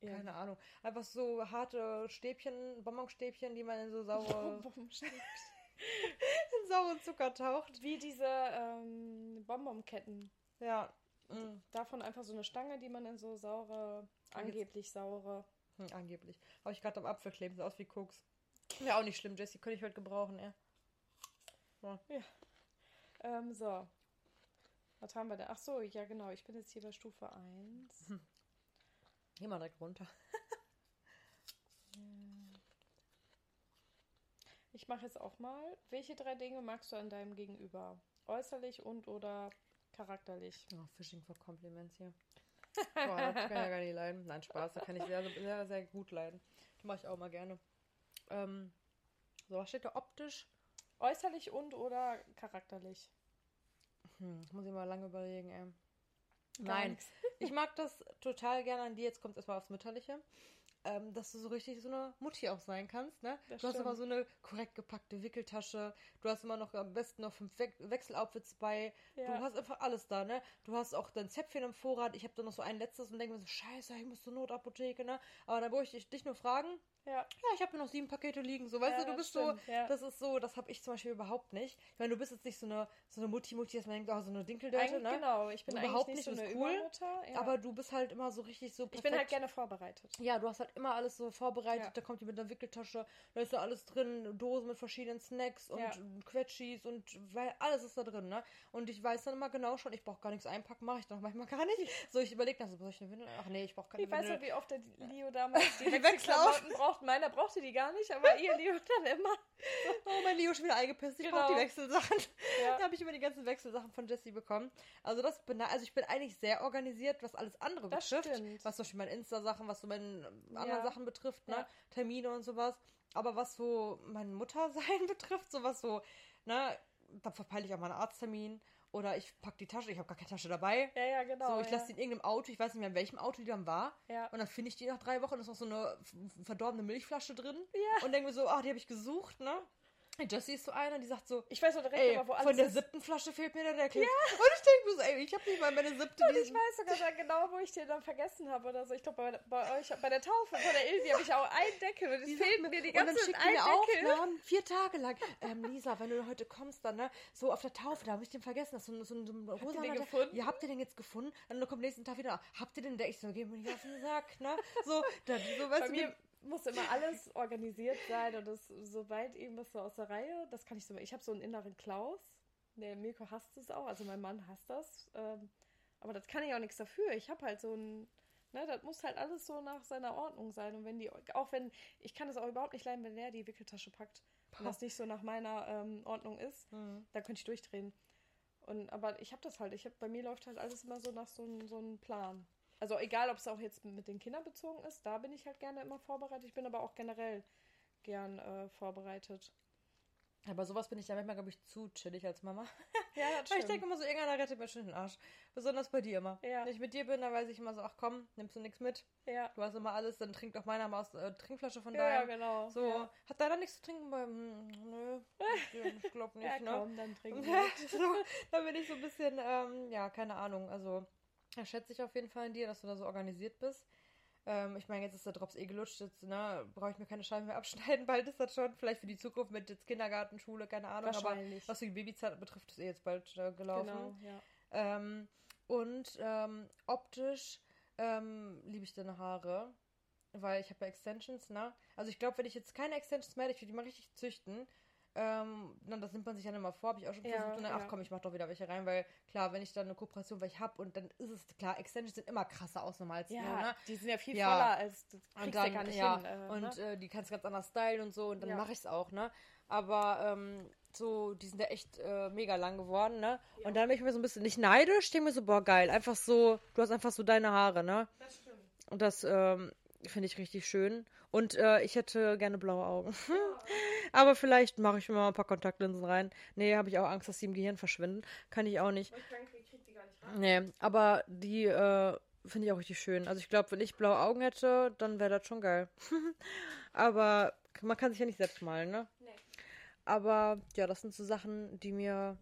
ja. Keine Ahnung. Einfach so harte Stäbchen, Bonbonstäbchen, die man in so saure, Bonbonstäbchen. in sauren Zucker taucht. Wie diese ähm, Bonbonketten. Ja. Mm. Davon einfach so eine Stange, die man in so saure, angeblich saure. Hm, angeblich. Habe ich gerade am Apfel kleben, sieht aus wie Koks. Wäre auch nicht schlimm, Jessie. Könnte ich heute gebrauchen, ja. Ähm, so. Was haben wir da? Ach so, ja genau. Ich bin jetzt hier bei Stufe 1. Geh mal direkt runter. Ich mache jetzt auch mal. Welche drei Dinge magst du an deinem Gegenüber? Äußerlich und oder charakterlich? Oh, Fishing for Compliments hier. Boah, das kann ich ja gar nicht leiden. Nein, Spaß, da kann ich sehr, sehr, sehr gut leiden. Das mache ich auch mal gerne. Ähm, so, was steht da optisch? Äußerlich und oder charakterlich? Hm, muss ich mal lange überlegen, ey. Nein, ich mag das total gerne an dir. Jetzt kommt es erstmal aufs Mütterliche. Ähm, dass du so richtig so eine Mutti auch sein kannst, ne? Das du hast immer so eine korrekt gepackte Wickeltasche. Du hast immer noch am besten noch fünf We Wechseloutfits bei. Du Ja. hast einfach alles da, ne? Du hast auch dein Zäpfchen im Vorrat. Ich habe da noch so ein letztes und denke mir so, scheiße, ich muss zur Notapotheke, ne? Aber dann wollte ich dich nur fragen. Ja. Ja, ich habe mir noch sieben Pakete liegen. So, weißt Ja, du, du das bist stimmt, so, ja. das ist so, das habe ich zum Beispiel überhaupt nicht. Ich meine, du bist jetzt nicht so eine, so eine Mutti-Mutti, dass man denkt, oh, so eine Eigentlich, ne? Genau, ich bin Überhaupt nicht so eine cool, Übermutter. Ja. Aber du bist halt immer so richtig so ich perfekt. bin halt gerne vorbereitet. Ja, du hast halt immer alles so vorbereitet. Da kommt die mit einer Wickeltasche, da ist da alles drin, Dosen mit verschiedenen Snacks und. Quetschis und weil alles ist da drin, ne? Und ich weiß dann immer genau schon, ich brauche gar nichts einpacken, mache ich dann manchmal gar nicht. So, ich überlege dann so, soll ich eine Windel? Ach nee, ich brauche keine Ich weiß Windel. noch, wie oft der Leo damals die Die Wechselklamotten braucht. Meiner brauchte die gar nicht, aber ihr Leo dann immer. Oh, mein Leo ist schon wieder eingepisst. Ich Genau. brauche die Wechselsachen. Ja. Da habe ich immer die ganzen Wechselsachen von Jessie bekommen. Also das bin, also ich bin eigentlich sehr organisiert, was alles andere Das betrifft. stimmt. Was zum Beispiel meine Insta-Sachen, was so meine ähm, anderen Ja. Sachen betrifft, ne? Ja. Termine und sowas. Aber was so mein Muttersein betrifft, sowas so, ne, da verpeile ich auch mal einen Arzttermin. Oder ich pack die Tasche, ich habe gar keine Tasche dabei. Ja, ja, genau. so, ich ja. lasse die in irgendeinem Auto, ich weiß nicht mehr, in welchem Auto die dann war. Ja. Und dann finde ich die nach drei Wochen, ist noch so eine verdorbene Milchflasche drin. Ja. Und denke mir so, ach, die habe ich gesucht, ne? Jessie ist so einer, die sagt so, Ich weiß noch direkt ey, immer, wo alles von der ist. siebten Flasche fehlt mir der Deckel. Und ich denke mir so, ey, ich habe nicht mal meine siebte. Und ich weiß sogar dann genau, wo ich den dann vergessen habe oder so. Ich glaube, bei, bei euch, bei der Taufe von der Ilvi habe ich auch einen Deckel und es fehlt mir die und dann ganze schickt Zeit die ein mir auch Deckel. Namen, vier Tage lang. Ähm, Lisa, wenn du heute kommst, dann, ne, so auf der Taufe, da habe ich den vergessen, dass so, ein- so ein so ein rosa den Deckel- gefunden? Ja, habt ihr den jetzt gefunden? Dann kommt nächsten Tag wieder, habt ihr den Deckel? Ich so, geh mir nicht auf den Sack, ne? So, dann, so weißt Bei du, mir muss immer alles organisiert sein und das, sobald irgendwas so aus der Reihe, das kann ich so. Ich habe so einen inneren Klaus. Der Mirko hasst es auch, also mein Mann hasst das. Ähm, aber das kann ich auch nichts dafür. Ich habe halt so ein. Ne, das muss halt alles so nach seiner Ordnung sein. Und wenn die, auch wenn, ich kann es auch überhaupt nicht leiden, wenn der die Wickeltasche packt. Wenn das nicht so nach meiner ähm, Ordnung ist, Mhm. dann könnte ich durchdrehen. Und, aber ich habe das halt. Ich hab, bei mir läuft halt alles immer so nach so einem so einem Plan. Also egal, ob es auch jetzt mit den Kindern bezogen ist, da bin ich halt gerne immer vorbereitet. Ich bin aber auch generell gern äh, vorbereitet. Aber sowas bin ich da manchmal, glaube ich, zu chillig als Mama. Ja, das Weil ich denke immer so, irgendeiner rettet mir schon den Arsch. Besonders bei dir immer. Ja. Wenn ich mit dir bin, dann weiß ich immer so, ach komm, nimmst du nichts mit. ja. Du hast immer alles, dann trinkt doch meiner mal aus äh, Trinkflasche von Ja, ja, deinem. genau. So, Ja, hat deiner nichts zu trinken? Bei, hm, nö, ich glaube nicht, ja ne? komm, dann trinken wir. so, da bin ich so ein bisschen, ähm, ja, keine Ahnung. Also, da schätze ich auf jeden Fall in dir, dass du da so organisiert bist. Ähm, ich meine, jetzt ist der Drops eh gelutscht, jetzt ne, brauche ich mir keine Scheiben mehr abschneiden, bald ist das schon. Vielleicht für die Zukunft mit jetzt Kindergarten, Schule, keine Ahnung. Aber was die Babyzeit betrifft, ist eh jetzt bald äh, gelaufen. Genau, ja. Ähm, und ähm, optisch ähm, liebe ich deine Haare, weil ich habe ja Extensions, ne? Also ich glaube, wenn ich jetzt keine Extensions mehr hätte, ich würde die mal richtig züchten. Ähm, dann, das nimmt man sich dann immer vor, habe ich auch schon Ja, versucht. Und dann, ja. ach komm, ich mach doch wieder welche rein, weil klar, wenn ich dann eine Kooperation, weil ich habe und dann ist es klar, Extensions sind immer krasser Ausnahme als Ja, nur, ne? die sind ja viel Ja. voller als das kriegst Und dann, gar nicht ja, hin. Äh, und ne? äh, die kannst du ganz anders stylen und so und dann Ja. mache ich es auch, ne? Aber ähm, so, die sind ja echt äh, mega lang geworden, ne? Und dann bin ich mir so ein bisschen nicht neidisch, ich denke mir so, boah, geil, einfach so, du hast einfach so deine Haare, ne? das stimmt. Und das ähm, finde ich richtig schön. Und äh, ich hätte gerne blaue Augen. Aber vielleicht mache ich mir mal ein paar Kontaktlinsen rein. Nee, habe ich auch Angst, dass die im Gehirn verschwinden. Kann ich auch nicht. Nee, aber die äh, finde ich auch richtig schön. Also ich glaube, wenn ich blaue Augen hätte, dann wäre das schon geil. aber man kann sich ja nicht selbst malen, ne? Nee. Aber ja, das sind so Sachen, die mir.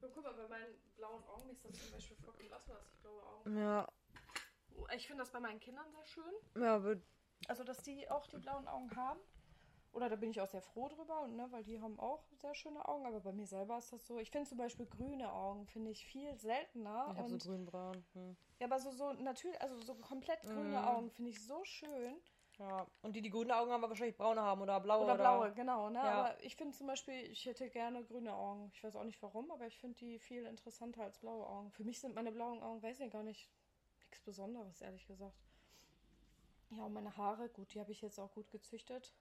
Guck mal, bei meinen blauen Augen ist das zum Beispiel vollkommen lassen, dass ich blaue Augen Ja, Ich finde das bei meinen Kindern sehr schön. ja, aber Also, dass die auch die blauen Augen haben. Oder da bin ich auch sehr froh drüber, ne, weil die haben auch sehr schöne Augen. Aber bei mir selber ist das so. Ich finde zum Beispiel grüne Augen, finde ich viel seltener. ich habe so und, grün-braun. Hm. ja, aber so, so natürlich, also so komplett grüne Mhm. Augen finde ich so schön. Ja, und die, die grüne Augen haben, aber wahrscheinlich braune haben oder blaue. Oder blaue, genau, ne? Ja. Aber ich finde zum Beispiel, ich hätte gerne grüne Augen. Ich weiß auch nicht warum, aber ich finde die viel interessanter als blaue Augen. Für mich sind meine blauen Augen, weiß ich gar nicht, nichts Besonderes, ehrlich gesagt. Ja, und meine Haare, gut, die habe ich jetzt auch gut gezüchtet.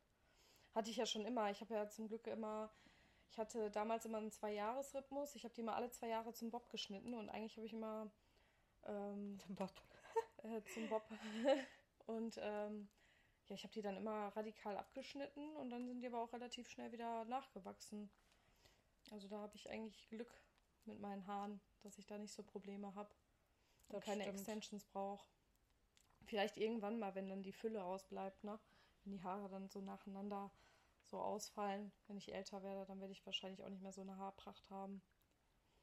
Hatte ich ja schon immer. Ich habe ja zum Glück immer, ich hatte damals immer einen Zwei-Jahres-Rhythmus. Ich habe die mal alle zwei Jahre zum Bob geschnitten und eigentlich habe ich immer ähm, äh, zum Bob. und ähm, ja, ich habe die dann immer radikal abgeschnitten und dann sind die aber auch relativ schnell wieder nachgewachsen. Also da habe ich eigentlich Glück mit meinen Haaren, dass ich da nicht so Probleme habe und keine stimmt. Extensions brauche. Vielleicht irgendwann mal, wenn dann die Fülle ausbleibt, ne? Wenn die Haare dann so nacheinander so ausfallen. Wenn ich älter werde, dann werde ich wahrscheinlich auch nicht mehr so eine Haarpracht haben.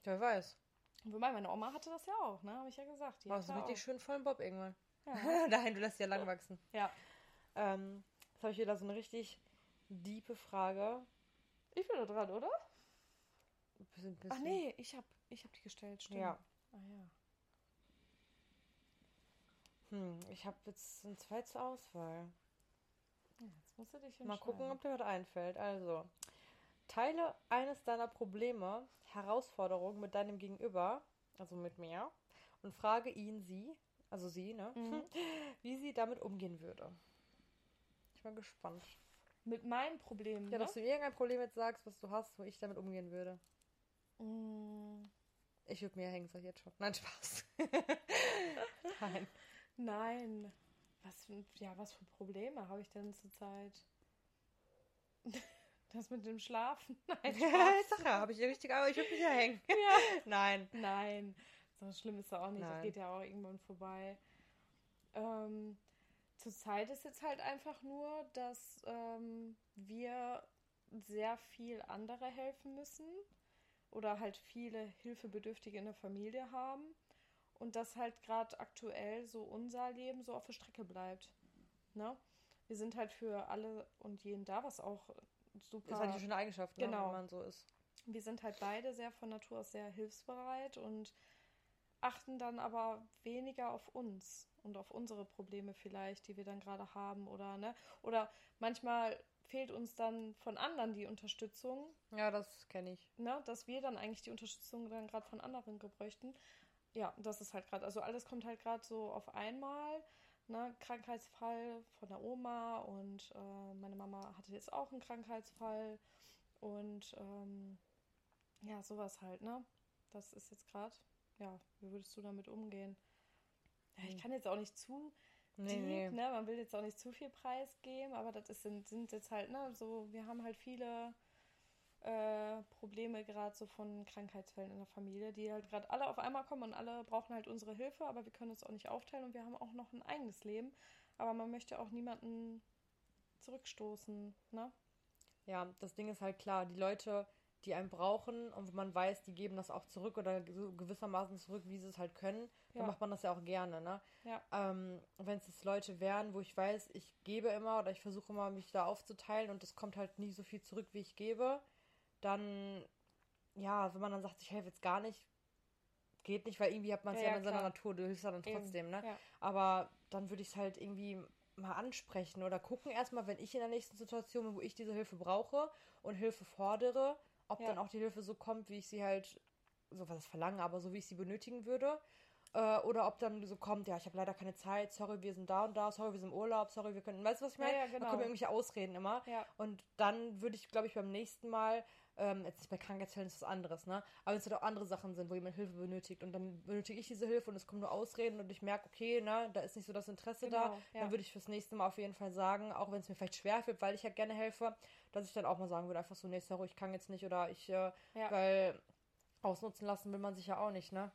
Wer weiß. Und wobei, meine Oma hatte das ja auch, ne? Habe ich ja gesagt. Die Machst du richtig auch. schön vollen Bob irgendwann. Ja. Nein, du lässt ja lang wachsen. ja. Ähm, jetzt habe ich wieder so eine richtig diepe Frage. Ich bin da dran, oder? Bisschen, Ach bisschen- nee, ich habe ich hab die gestellt, stimmt. Ja. Ah ja. Hm, ich habe jetzt ein zwei zur Auswahl. Ja, Jetzt musst du dich. Mal gucken, ob dir was einfällt. Also, teile eines deiner Probleme, Herausforderungen mit deinem Gegenüber, also mit mir, und frage ihn, sie, also sie, ne, Mhm. wie sie damit umgehen würde. Ich bin gespannt. Mit meinem Problem, Ja, ne? dass du irgendein Problem jetzt sagst, was du hast, wo ich damit umgehen würde. Mm, Ich würde mir hängen, sag ich jetzt schon. Nein, Spaß. Nein. Nein. Was für, ja, was für Probleme habe ich denn zurzeit? Das mit dem Schlafen? Nein, Ja, ja, habe ich richtig, aber ich würde mich ja hängen. Ja. Nein. Nein, so schlimm ist er auch nicht. Das Nein. geht ja auch irgendwann vorbei. Ähm, zurzeit ist jetzt halt einfach nur, dass ähm, wir sehr viel andere helfen müssen oder halt viele Hilfebedürftige in der Familie haben und dass halt gerade aktuell so unser Leben so auf der Strecke bleibt. Ne? Wir sind halt für alle und jeden da, was auch super. Ist halt eine schöne Eigenschaft, ne, Genau. wenn man so ist. Wir sind halt beide sehr von Natur aus sehr hilfsbereit und achten dann aber weniger auf uns und auf unsere Probleme vielleicht, die wir dann gerade haben oder ne oder manchmal fehlt uns dann von anderen die Unterstützung, Ja, das kenne ich. ne, dass wir dann eigentlich die Unterstützung dann gerade von anderen gebräuchten. Ja, das ist halt gerade, also alles kommt halt gerade so auf einmal. Ne, Krankheitsfall von der Oma und äh, meine Mama hatte jetzt auch einen Krankheitsfall und ähm, ja, sowas halt, ne? Das ist jetzt gerade, ja, wie würdest du damit umgehen? Ja, ich Hm. kann jetzt auch nicht zu Nee, deep, nee. ne? Man will jetzt auch nicht zu viel preisgeben, aber das ist, sind, sind jetzt halt, ne, so, wir haben halt viele äh, Probleme gerade so von Krankheitsfällen in der Familie, die halt gerade alle auf einmal kommen und alle brauchen halt unsere Hilfe, aber wir können uns auch nicht aufteilen und wir haben auch noch ein eigenes Leben. Aber man möchte auch niemanden zurückstoßen, ne? Ja, das Ding ist halt klar, die Leute, die einen brauchen und wo man weiß, die geben das auch zurück oder so gewissermaßen zurück, wie sie es halt können, dann Ja. macht man das ja auch gerne, ne? Ja. Ähm, Wenn es jetzt Leute wären, wo ich weiß, ich gebe immer oder ich versuche immer, mich da aufzuteilen und es kommt halt nie so viel zurück, wie ich gebe, dann, ja, wenn man dann sagt, ich helfe jetzt gar nicht, geht nicht, weil irgendwie hat man es Ja, ja, in seiner. Natur, du hilfst dann Eben, trotzdem, ne? Ja. Aber dann würde ich es halt irgendwie mal ansprechen oder gucken erstmal, wenn ich in der nächsten Situation bin, wo ich diese Hilfe brauche und Hilfe fordere, ob Ja. dann auch die Hilfe so kommt, wie ich sie halt, so was verlange, aber so wie ich sie benötigen würde. Äh, oder ob dann so kommt, ja, ich habe leider keine Zeit, sorry, wir sind da und da, sorry, wir sind im Urlaub, sorry, wir können, weißt du, was ich Ja, meine? ja, Da genau. kommen irgendwelche Ausreden immer. Ja. Und dann würde ich, glaube ich, beim nächsten Mal, ähm, jetzt nicht bei Krankheitsfällen ist was anderes, ne? Aber wenn es halt auch andere Sachen sind, wo jemand Hilfe benötigt und dann benötige ich diese Hilfe und es kommen nur Ausreden und ich merke, okay, ne, da ist nicht so das Interesse da, Genau, ja. dann würde ich fürs nächste Mal auf jeden Fall sagen, auch wenn es mir vielleicht schwerfällt, weil ich ja gerne helfe, dass ich dann auch mal sagen würde, einfach so, nee, sorry, ich kann jetzt nicht oder ich, äh, Ja. weil ausnutzen lassen will man sich ja auch nicht, ne?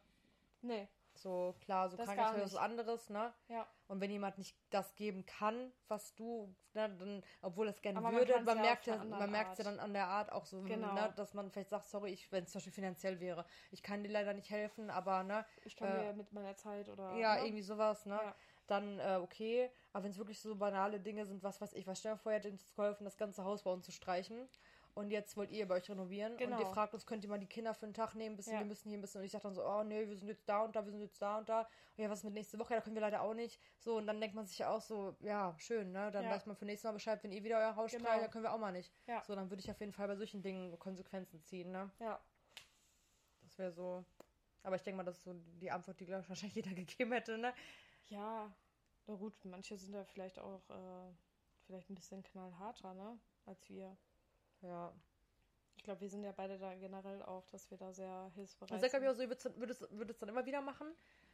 Nee, So, klar, so Das gar Krankheitsfälle ist was anderes, ne? ja. Und wenn jemand nicht das geben kann, was du, ne, dann, obwohl es gerne man würde, kann's man, ja merkt ja, man merkt ja dann an der Art auch so, Genau. ne, dass man vielleicht sagt, sorry, ich, wenn es zum Beispiel finanziell wäre, ich kann dir leider nicht helfen, aber ne, Ich kann Äh, mir mit meiner Zeit oder. ja, ne? irgendwie sowas, ne? Ja. Dann äh, okay. Aber wenn es wirklich so banale Dinge sind, was weiß ich, was stell dir vor, ihr hättet uns geholfen, das ganze Haus bei uns zu streichen. Und jetzt wollt ihr bei euch renovieren. Genau. Und ihr fragt uns, könnt ihr mal die Kinder für einen Tag nehmen, bisschen, Ja. wir müssen hier ein bisschen. Und ich sag dann so, oh nee, wir sind jetzt da und da, wir sind jetzt da und da. Und ja, was ist mit nächste Woche? Ja, da können wir leider auch nicht. So, und dann denkt man sich ja auch so, ja, schön, ne? Dann Ja. weiß man für nächstes Mal Bescheid, wenn ihr wieder euer Haus Genau. streicht, dann können wir auch mal nicht. Ja. So, dann würde ich auf jeden Fall bei solchen Dingen Konsequenzen ziehen, ne? Ja. Das wäre so. Aber ich denke mal, das ist so die Antwort, die, glaube ich, wahrscheinlich jeder gegeben hätte, ne? Ja, na gut, manche sind da vielleicht auch äh, vielleicht ein bisschen knallharter, ne, als wir. Ja. Ich glaube, wir sind ja beide da generell auch, dass wir da sehr hilfsbereit Also, ich glaube, sind. ich auch so, ihr würdet es dann immer wieder machen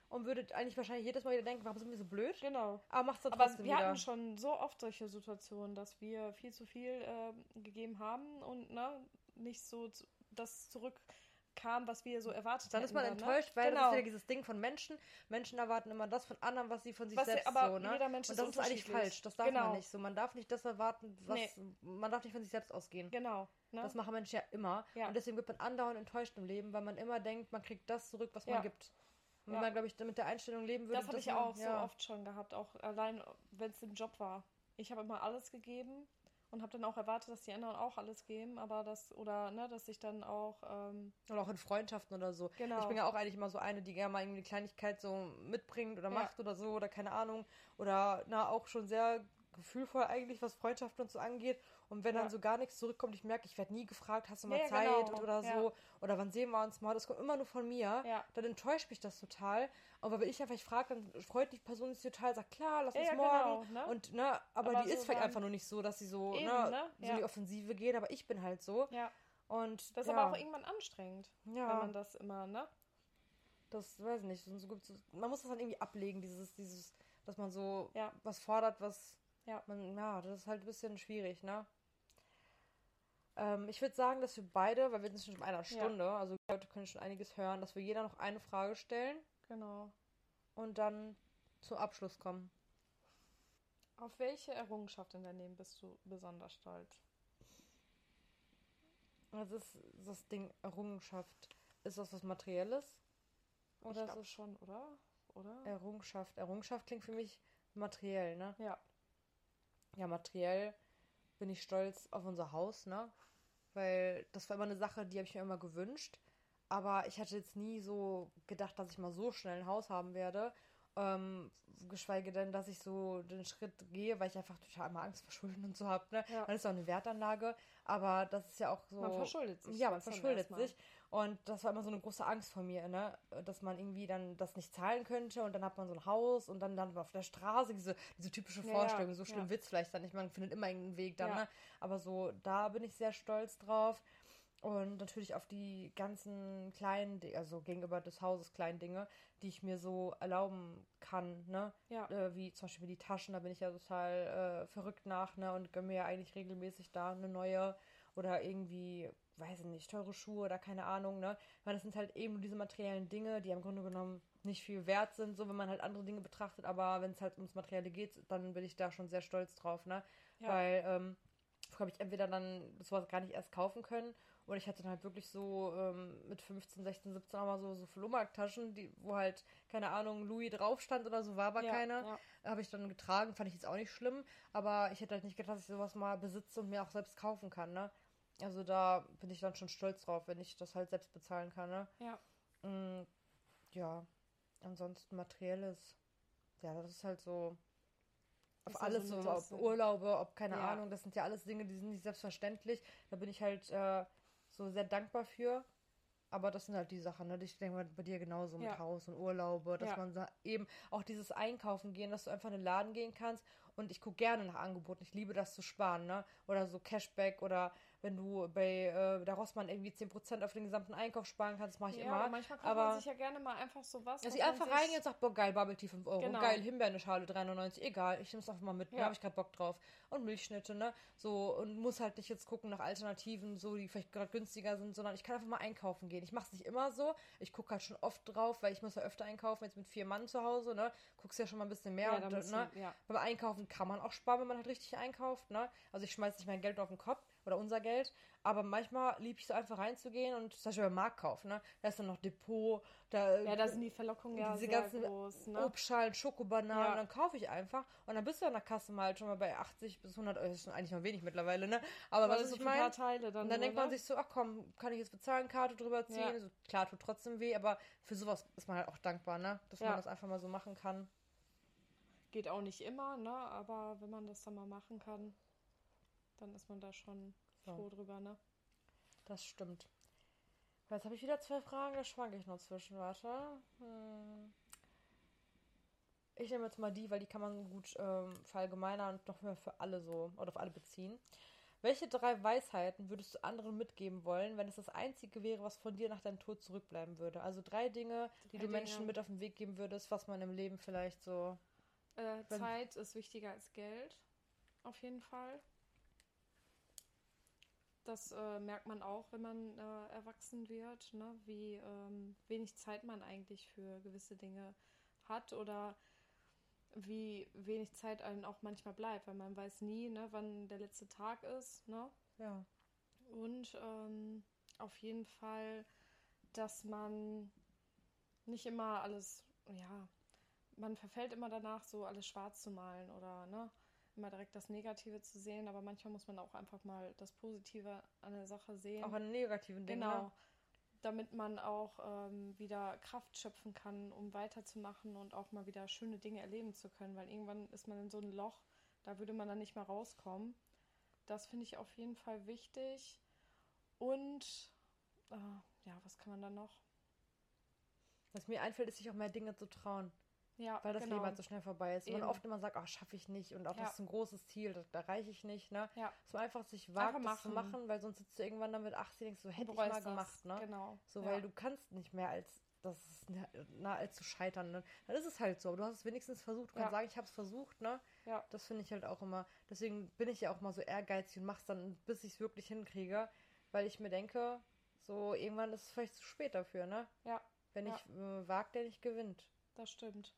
und würdet eigentlich wahrscheinlich jedes Mal wieder denken, warum sind wir so blöd? Genau. Aber macht's dann Aber trotzdem wir wieder. hatten schon so oft solche Situationen, dass wir viel zu viel ähm, gegeben haben und ne, nicht so das zurückkam, was wir so erwartet dann ist man hätten enttäuscht, ne? weil das genau. ist wieder dieses Ding von Menschen. Menschen erwarten immer das von anderen, was sie von sich Was selbst aber so, ne? jeder Mensch und ist das ist eigentlich unterschiedlich. falsch. Das darf Genau. man nicht so. Man darf nicht das erwarten, was Nee. man darf nicht von sich selbst ausgehen. Genau. Ne? Das machen Menschen ja immer. Ja. Und deswegen wird man andauernd enttäuscht im Leben, weil man immer denkt, man kriegt das zurück, was Ja. man gibt. Und wenn Ja. man, glaube ich, mit der Einstellung leben würde, Das habe ich man- auch so oft schon gehabt, auch allein, wenn es im Job war. Ich habe immer alles gegeben und habe dann auch erwartet, dass die anderen auch alles geben, aber das, oder, ne, dass ich dann auch, ähm, Oder auch in Freundschaften oder so. Genau. Ich bin ja auch eigentlich immer so eine, die gerne mal irgendwie eine Kleinigkeit so mitbringt oder Ja. macht oder so oder keine Ahnung. Oder na, auch schon sehr gefühlvoll eigentlich, was Freundschaften und so angeht. Und wenn Ja. dann so gar nichts zurückkommt, ich merke, ich werde nie gefragt, hast du mal Ja, ja, Zeit genau. oder Ja. so. Oder wann sehen wir uns mal? Das kommt immer nur von mir. ja, Dann enttäuscht mich das total. Aber wenn ich einfach frage, dann freut die Person sich total, sagt, klar, lass ja, uns ja, morgen. genau, ne? Und ne, aber, Aber die so ist vielleicht einfach nur nicht so, dass sie so, Eben, ne, ne? so Ja. in die Offensive geht, aber ich bin halt so. ja, Und das ist ja, aber auch irgendwann anstrengend, ja. wenn man das immer, ne? Das weiß ich nicht. So, man muss das dann irgendwie ablegen, dieses, dieses, dass man so Ja. was fordert, was Ja. man, ja, das ist halt ein bisschen schwierig, ne? Ähm, ich würde sagen, dass wir beide, weil wir sind schon in einer Stunde, also die Leute können schon einiges hören, dass wir jeder noch eine Frage stellen Genau. und dann zum Abschluss kommen. Auf welche Errungenschaft in deinem Leben bist du besonders stolz? Was ist das Ding Errungenschaft? Ist das was Materielles? Oder ich glaube schon, oder? Oder? Errungenschaft. Errungenschaft klingt für mich materiell, ne? Ja. Ja, materiell bin ich stolz auf unser Haus, ne? Weil das war immer eine Sache, die habe ich mir immer gewünscht. Aber ich hatte jetzt nie so gedacht, dass ich mal so schnell ein Haus haben werde. Ähm, geschweige denn, dass ich so den Schritt gehe, weil ich einfach total immer Angst vor Schulden und so habe. Ne? Ja. Das ist auch eine Wertanlage, aber das ist ja auch so. Man verschuldet sich. Ja, man verschuldet sich. Und das war immer so eine große Angst von mir, ne? dass man irgendwie dann das nicht zahlen könnte und dann hat man so ein Haus und dann landet man auf der Straße, diese, diese typische Vorstellung. Ja, so schlimm ja. wird es vielleicht dann nicht, man findet immer irgendeinen Weg dann. Ne? Aber so, da bin ich sehr stolz drauf. Und natürlich auf die ganzen kleinen, also gegenüber des Hauses kleinen Dinge, die ich mir so erlauben kann, ne? Ja. Äh, wie zum Beispiel die Taschen, da bin ich ja total äh, verrückt nach, ne? Und gönne mir ja eigentlich regelmäßig da eine neue oder irgendwie, weiß ich nicht, teure Schuhe oder keine Ahnung, ne? Weil das sind halt eben diese materiellen Dinge, die im Grunde genommen nicht viel wert sind, so wenn man halt andere Dinge betrachtet, aber wenn es halt ums Materielle geht, dann bin ich da schon sehr stolz drauf, ne? Ja. Weil, ähm, habe ich entweder dann sowas gar nicht erst kaufen können und ich hatte dann halt wirklich so ähm, mit 15, 16, 17 auch mal so, so Flohmarkttaschen, die, wo halt, keine Ahnung, Louis drauf stand oder so, war aber ja, keiner. Ja. Habe ich dann getragen, fand ich jetzt auch nicht schlimm. Aber ich hätte halt nicht gedacht, dass ich sowas mal besitze und mir auch selbst kaufen kann, ne? Also da bin ich dann schon stolz drauf, wenn ich das halt selbst bezahlen kann, ne? Ja. Mm, ja. Ansonsten materielles. Ja, das ist halt so auf ist alles so, ob Urlaube, ob keine ja. Ahnung, das sind ja alles Dinge, die sind nicht selbstverständlich. Da bin ich halt äh, so sehr dankbar für. Aber das sind halt die Sachen, ne? Ich denke mal bei dir genauso mit ja. Haus und Urlaube, dass ja. man eben auch dieses Einkaufen gehen, dass du einfach in den Laden gehen kannst. Und ich gucke gerne nach Angeboten. Ich liebe das zu sparen, ne? Oder so Cashback oder wenn du bei äh, der Rossmann irgendwie 10% auf den gesamten Einkauf sparen kannst, mache ich ja, immer. Aber manchmal kauft aber man sich ja gerne mal einfach so was. Dass ich einfach rein und sage, boah, geil, Bubble Tea 5 Euro, genau. geil, Himbeere Schale 3,99, egal, ich nehme es einfach mal mit, ja. da habe ich gerade Bock drauf. Und Milchschnitte, ne? So, und muss halt nicht jetzt gucken nach Alternativen, so, die vielleicht gerade günstiger sind, sondern ich kann einfach mal einkaufen gehen. Ich mache es nicht immer so, ich gucke halt schon oft drauf, weil ich muss ja öfter einkaufen, jetzt mit vier Mann zu Hause, ne? Guckst ja schon mal ein bisschen mehr. Ja, und, ne? Du, ja. Beim Einkaufen kann man auch sparen, wenn man halt richtig einkauft, ne? Also ich schmeiß nicht mein Geld auf den Kopf oder unser Geld, aber manchmal liebe ich so einfach reinzugehen und zum Beispiel beim Markt kaufen, ne? Da ist dann noch Depot, da, ja, da sind die Verlockungen ja diese ganzen groß, ne? Obstschalen, Schokobananen, ja. dann kaufe ich einfach und dann bist du an der Kasse mal schon mal bei 80 bis 100 Euro, das ist schon eigentlich noch wenig mittlerweile, ne? Aber was ein paar Teile dann. Und dann nur, denkt man ne? sich so, ach komm, kann ich jetzt bezahlen, Karte drüber ziehen, ja. so, klar, tut trotzdem weh, aber für sowas ist man halt auch dankbar, ne? Dass ja. man das einfach mal so machen kann. Geht auch nicht immer, ne? Aber wenn man das dann mal machen kann, dann ist man da schon froh ja. drüber, ne? Das stimmt. Jetzt habe ich wieder zwei Fragen, da schwanke ich noch zwischen. Warte. Hm. Ich nehme jetzt mal die, weil die kann man gut ähm, verallgemeinern und noch mehr für alle so oder auf alle beziehen. Welche drei Weisheiten würdest du anderen mitgeben wollen, wenn es das einzige wäre, was von dir nach deinem Tod zurückbleiben würde? Also drei Dinge, die drei du Menschen Dinge. mit auf den Weg geben würdest, was man im Leben vielleicht so. Äh, Zeit ist wichtiger als Geld. Auf jeden Fall. Das äh, merkt man auch, wenn man äh, erwachsen wird, ne? wie ähm, wenig Zeit man eigentlich für gewisse Dinge hat oder wie wenig Zeit einem auch manchmal bleibt, weil man weiß nie, ne, wann der letzte Tag ist. Ne? Ja. Und ähm, auf jeden Fall, dass man nicht immer alles, ja, man verfällt immer danach, so alles schwarz zu malen oder ne, immer direkt das Negative zu sehen, aber manchmal muss man auch einfach mal das Positive an der Sache sehen. Auch an negativen Dingen. Genau. Ne? Damit man auch ähm, wieder Kraft schöpfen kann, um weiterzumachen und auch mal wieder schöne Dinge erleben zu können, weil irgendwann ist man in so einem Loch, da würde man dann nicht mehr rauskommen. Das finde ich auf jeden Fall wichtig. Und äh, ja, was kann man dann noch? Was mir einfällt, ist sich auch mehr Dinge zu trauen. Ja, weil das genau. Leben halt so schnell vorbei ist. Und man oft immer sagt, ach, schaffe ich nicht und auch ja. das ist ein großes Ziel, das erreiche ich nicht, ne? Ja. Man einfach sich wagt, einfach das zu machen, weil sonst sitzt du irgendwann dann mit 80 denkst, so hätte ich mal das. gemacht, ne? Genau. So, weil ja. du kannst nicht mehr als das ist nah als zu scheitern, ne? Dann ist es halt so. Du hast es wenigstens versucht. Du kannst sagen, ich habe es versucht, ne? Ja. Das finde ich halt auch immer. Deswegen bin ich ja auch mal so ehrgeizig und mach's dann, bis ich es wirklich hinkriege, weil ich mir denke, so irgendwann ist es vielleicht zu spät dafür, ne? Ja. Wenn ich äh, wagt, der nicht gewinnt. Das stimmt.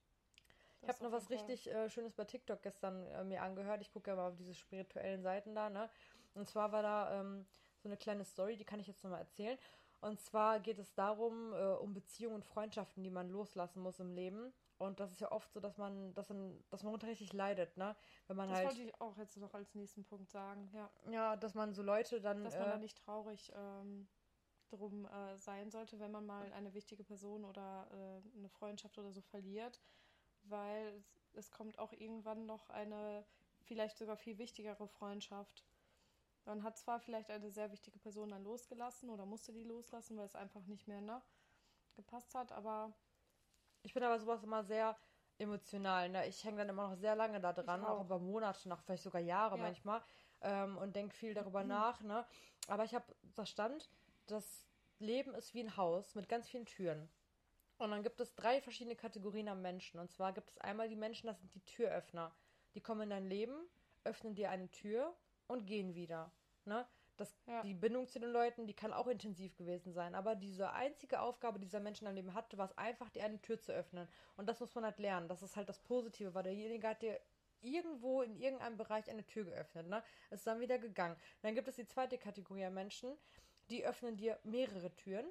Ich habe noch was richtig äh, Schönes bei TikTok gestern äh, mir angehört. Ich gucke ja mal auf diese spirituellen Seiten da, ne? Und zwar war da ähm, so eine kleine Story, die kann ich jetzt nochmal erzählen. Und zwar geht es darum, äh, um Beziehungen und Freundschaften, die man loslassen muss im Leben. Und das ist ja oft so, dass man, dass man, dass man richtig leidet, ne? Wenn man das halt. wollte ich auch jetzt noch als nächsten Punkt sagen, ja. Ja, dass man so Leute dann. Dass man da äh, nicht traurig ähm, drum äh, sein sollte, wenn man mal eine wichtige Person oder äh, eine Freundschaft oder so verliert, weil es, kommt auch irgendwann noch eine vielleicht sogar viel wichtigere Freundschaft. Man hat zwar vielleicht eine sehr wichtige Person dann losgelassen oder musste die loslassen, weil es einfach nicht mehr ne, gepasst hat, aber Ich bin aber sowas immer sehr emotional. Ne? Ich hänge dann immer noch sehr lange da dran, auch. auch. über Monate, nach vielleicht sogar Jahre Ja. manchmal, ähm, und denke viel darüber nach. Ne? Aber ich habe verstanden, das Leben ist wie ein Haus mit ganz vielen Türen. Und dann gibt es drei verschiedene Kategorien an Menschen. Und zwar gibt es einmal die Menschen, das sind die Türöffner. Die kommen in dein Leben, öffnen dir eine Tür und gehen wieder. Ne? Das, Ja. Die Bindung zu den Leuten, die kann auch intensiv gewesen sein. Aber diese einzige Aufgabe, die dieser Mensch in deinem Leben hatte, war es einfach, dir eine Tür zu öffnen. Und das muss man halt lernen. Das ist halt das Positive, weil derjenige hat dir irgendwo in irgendeinem Bereich eine Tür geöffnet. Ne? Ist dann wieder gegangen. Dann gibt es die zweite Kategorie an Menschen, die öffnen dir mehrere Türen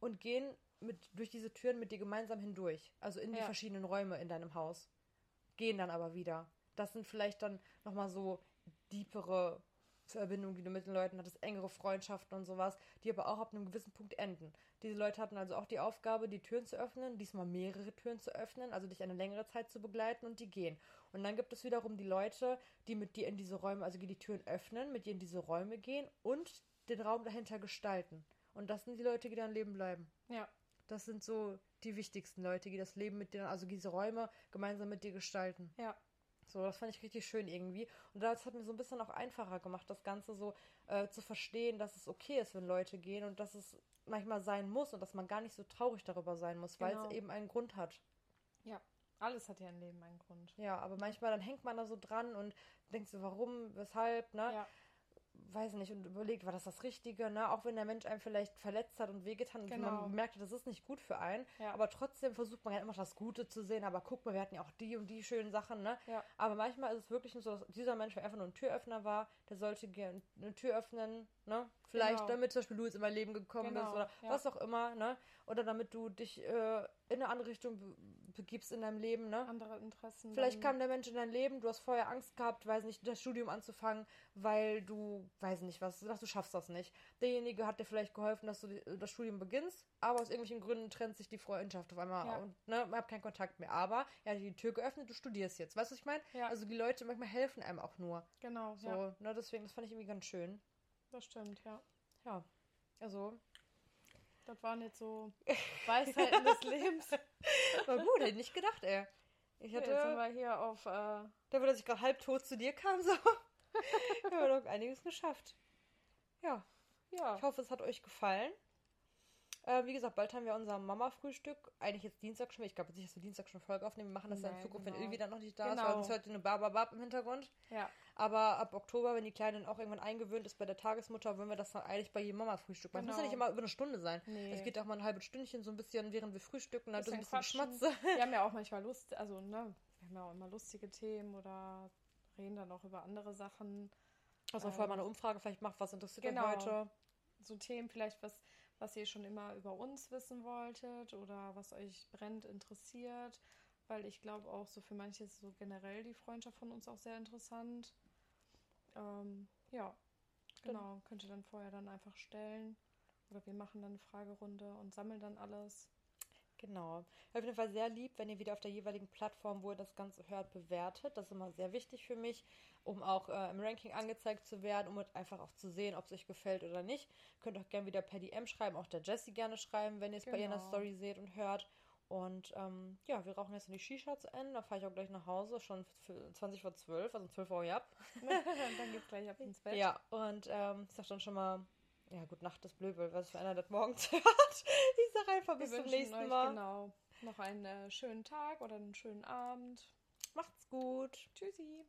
und gehen mit, durch diese Türen mit dir gemeinsam hindurch. Also in die Ja. verschiedenen Räume in deinem Haus. Gehen dann aber wieder. Das sind vielleicht dann nochmal so deepere Verbindungen, die du mit den Leuten hattest, engere Freundschaften und sowas, die aber auch ab einem gewissen Punkt enden. Diese Leute hatten also auch die Aufgabe, die Türen zu öffnen, diesmal mehrere Türen zu öffnen, also dich eine längere Zeit zu begleiten und die gehen. Und dann gibt es wiederum die Leute, die mit dir in diese Räume, also die die Türen öffnen, mit dir in diese Räume gehen und den Raum dahinter gestalten. Und das sind die Leute, die dein Leben bleiben. ja, Das sind so die wichtigsten Leute, die das Leben mit dir, also diese Räume gemeinsam mit dir gestalten. ja, So, das fand ich richtig schön irgendwie. Und das hat mir so ein bisschen auch einfacher gemacht, das Ganze so äh, zu verstehen, dass es okay ist, wenn Leute gehen und dass es manchmal sein muss und dass man gar nicht so traurig darüber sein muss, weil Genau. es eben einen Grund hat. ja. Alles hat ja im Leben einen Grund. Ja, aber manchmal dann hängt man da so dran und denkt so, warum, weshalb, ne? Ja, Weiß nicht und überlegt, war das das Richtige, ne? Auch wenn der Mensch einen vielleicht verletzt hat und wehgetan und Genau. man merkt, das ist nicht gut für einen. Ja. Aber trotzdem versucht man ja immer das Gute zu sehen. Aber guck mal, wir hatten ja auch die und die schönen Sachen, ne? Ja. Aber manchmal ist es wirklich nur so, dass dieser Mensch, der einfach nur ein Türöffner war, der sollte gerne eine Tür öffnen, ne? Vielleicht, Genau. damit zum Beispiel du jetzt in mein Leben gekommen Genau, bist oder ja. was auch immer, ne? Oder damit du dich äh, in eine andere Richtung begibst in deinem Leben, ne? andere Interessen. Vielleicht kam der Mensch in dein Leben, du hast vorher Angst gehabt, weiß nicht, das Studium anzufangen, weil du, weiß nicht was, du schaffst das nicht. Derjenige hat dir vielleicht geholfen, dass du das Studium beginnst, aber aus irgendwelchen Gründen trennt sich die Freundschaft auf einmal Ja. und ne, man hat keinen Kontakt mehr. Aber er hat die Tür geöffnet, du studierst jetzt. Weißt du, was ich meine? Ja. Also die Leute manchmal helfen einem auch nur. Genau, So, ja, ne, deswegen, das fand ich irgendwie ganz schön. das stimmt, ja. Ja. Also, Das waren jetzt so Weisheiten des Lebens. war gut, hätte ich nicht gedacht, ey. Ich hatte, jetzt sind wir hier auf, äh, dafür, dass ich gerade halb tot zu dir kam, so, haben wir doch einiges geschafft. Ja. ja, Ich hoffe, es hat euch gefallen. Äh, wie gesagt, bald haben wir unser Mama-Frühstück. Eigentlich jetzt Dienstag schon. Ich glaube jetzt nicht, dass wir Dienstag schon Folge aufnehmen. Wir machen das dann in Nein, Zukunft, genau. wenn Ilvi dann noch nicht da ist. Genau. Weil sonst hört ihr eine Bababab im Hintergrund. ja, Aber ab Oktober, wenn die Kleine dann auch irgendwann eingewöhnt ist bei der Tagesmutter, wollen wir das dann eigentlich bei jedem Mama-Frühstück machen. Das muss ja Genau. nicht immer über eine Stunde sein. Nee. Es geht auch mal ein halbes Stündchen, so ein bisschen, während wir frühstücken, halt so ein bisschen quatschen. Schmatze. wir haben ja auch manchmal Lust, also, ne, wir haben ja auch immer lustige Themen oder reden dann auch über andere Sachen. Also vorher mal eine Umfrage vielleicht macht, was interessiert Genau. euch heute. So Themen vielleicht, was, was ihr schon immer über uns wissen wolltet oder was euch brennt interessiert. Weil ich glaube auch so für manche ist so generell die Freundschaft von uns auch sehr interessant. Ähm, ja, genau. Könnt ihr dann vorher dann einfach stellen. Oder wir machen dann eine Fragerunde und sammeln dann alles. Genau. Auf jeden Fall sehr lieb, wenn ihr wieder auf der jeweiligen Plattform, wo ihr das Ganze hört, bewertet. Das ist immer sehr wichtig für mich, um auch äh, im Ranking angezeigt zu werden, um einfach auch zu sehen, ob es euch gefällt oder nicht. Könnt auch gerne wieder per DM schreiben, auch der Jessie gerne schreiben, wenn ihr es bei ihr in der Genau. Story seht und hört. Und ähm, ja, wir rauchen jetzt noch die Shisha zu Ende. Da fahre ich auch gleich nach Hause, schon für 20 vor 12, also um 12 Uhr ab. dann geht's gleich ab ins Bett. Ja, und ähm, ich sag dann schon mal, ja, gut Nacht ist Blöbel, was für einer das morgens hört. Ich sag einfach bis zum nächsten euch Mal. genau noch einen äh, schönen Tag oder einen schönen Abend. Macht's gut. Tschüssi.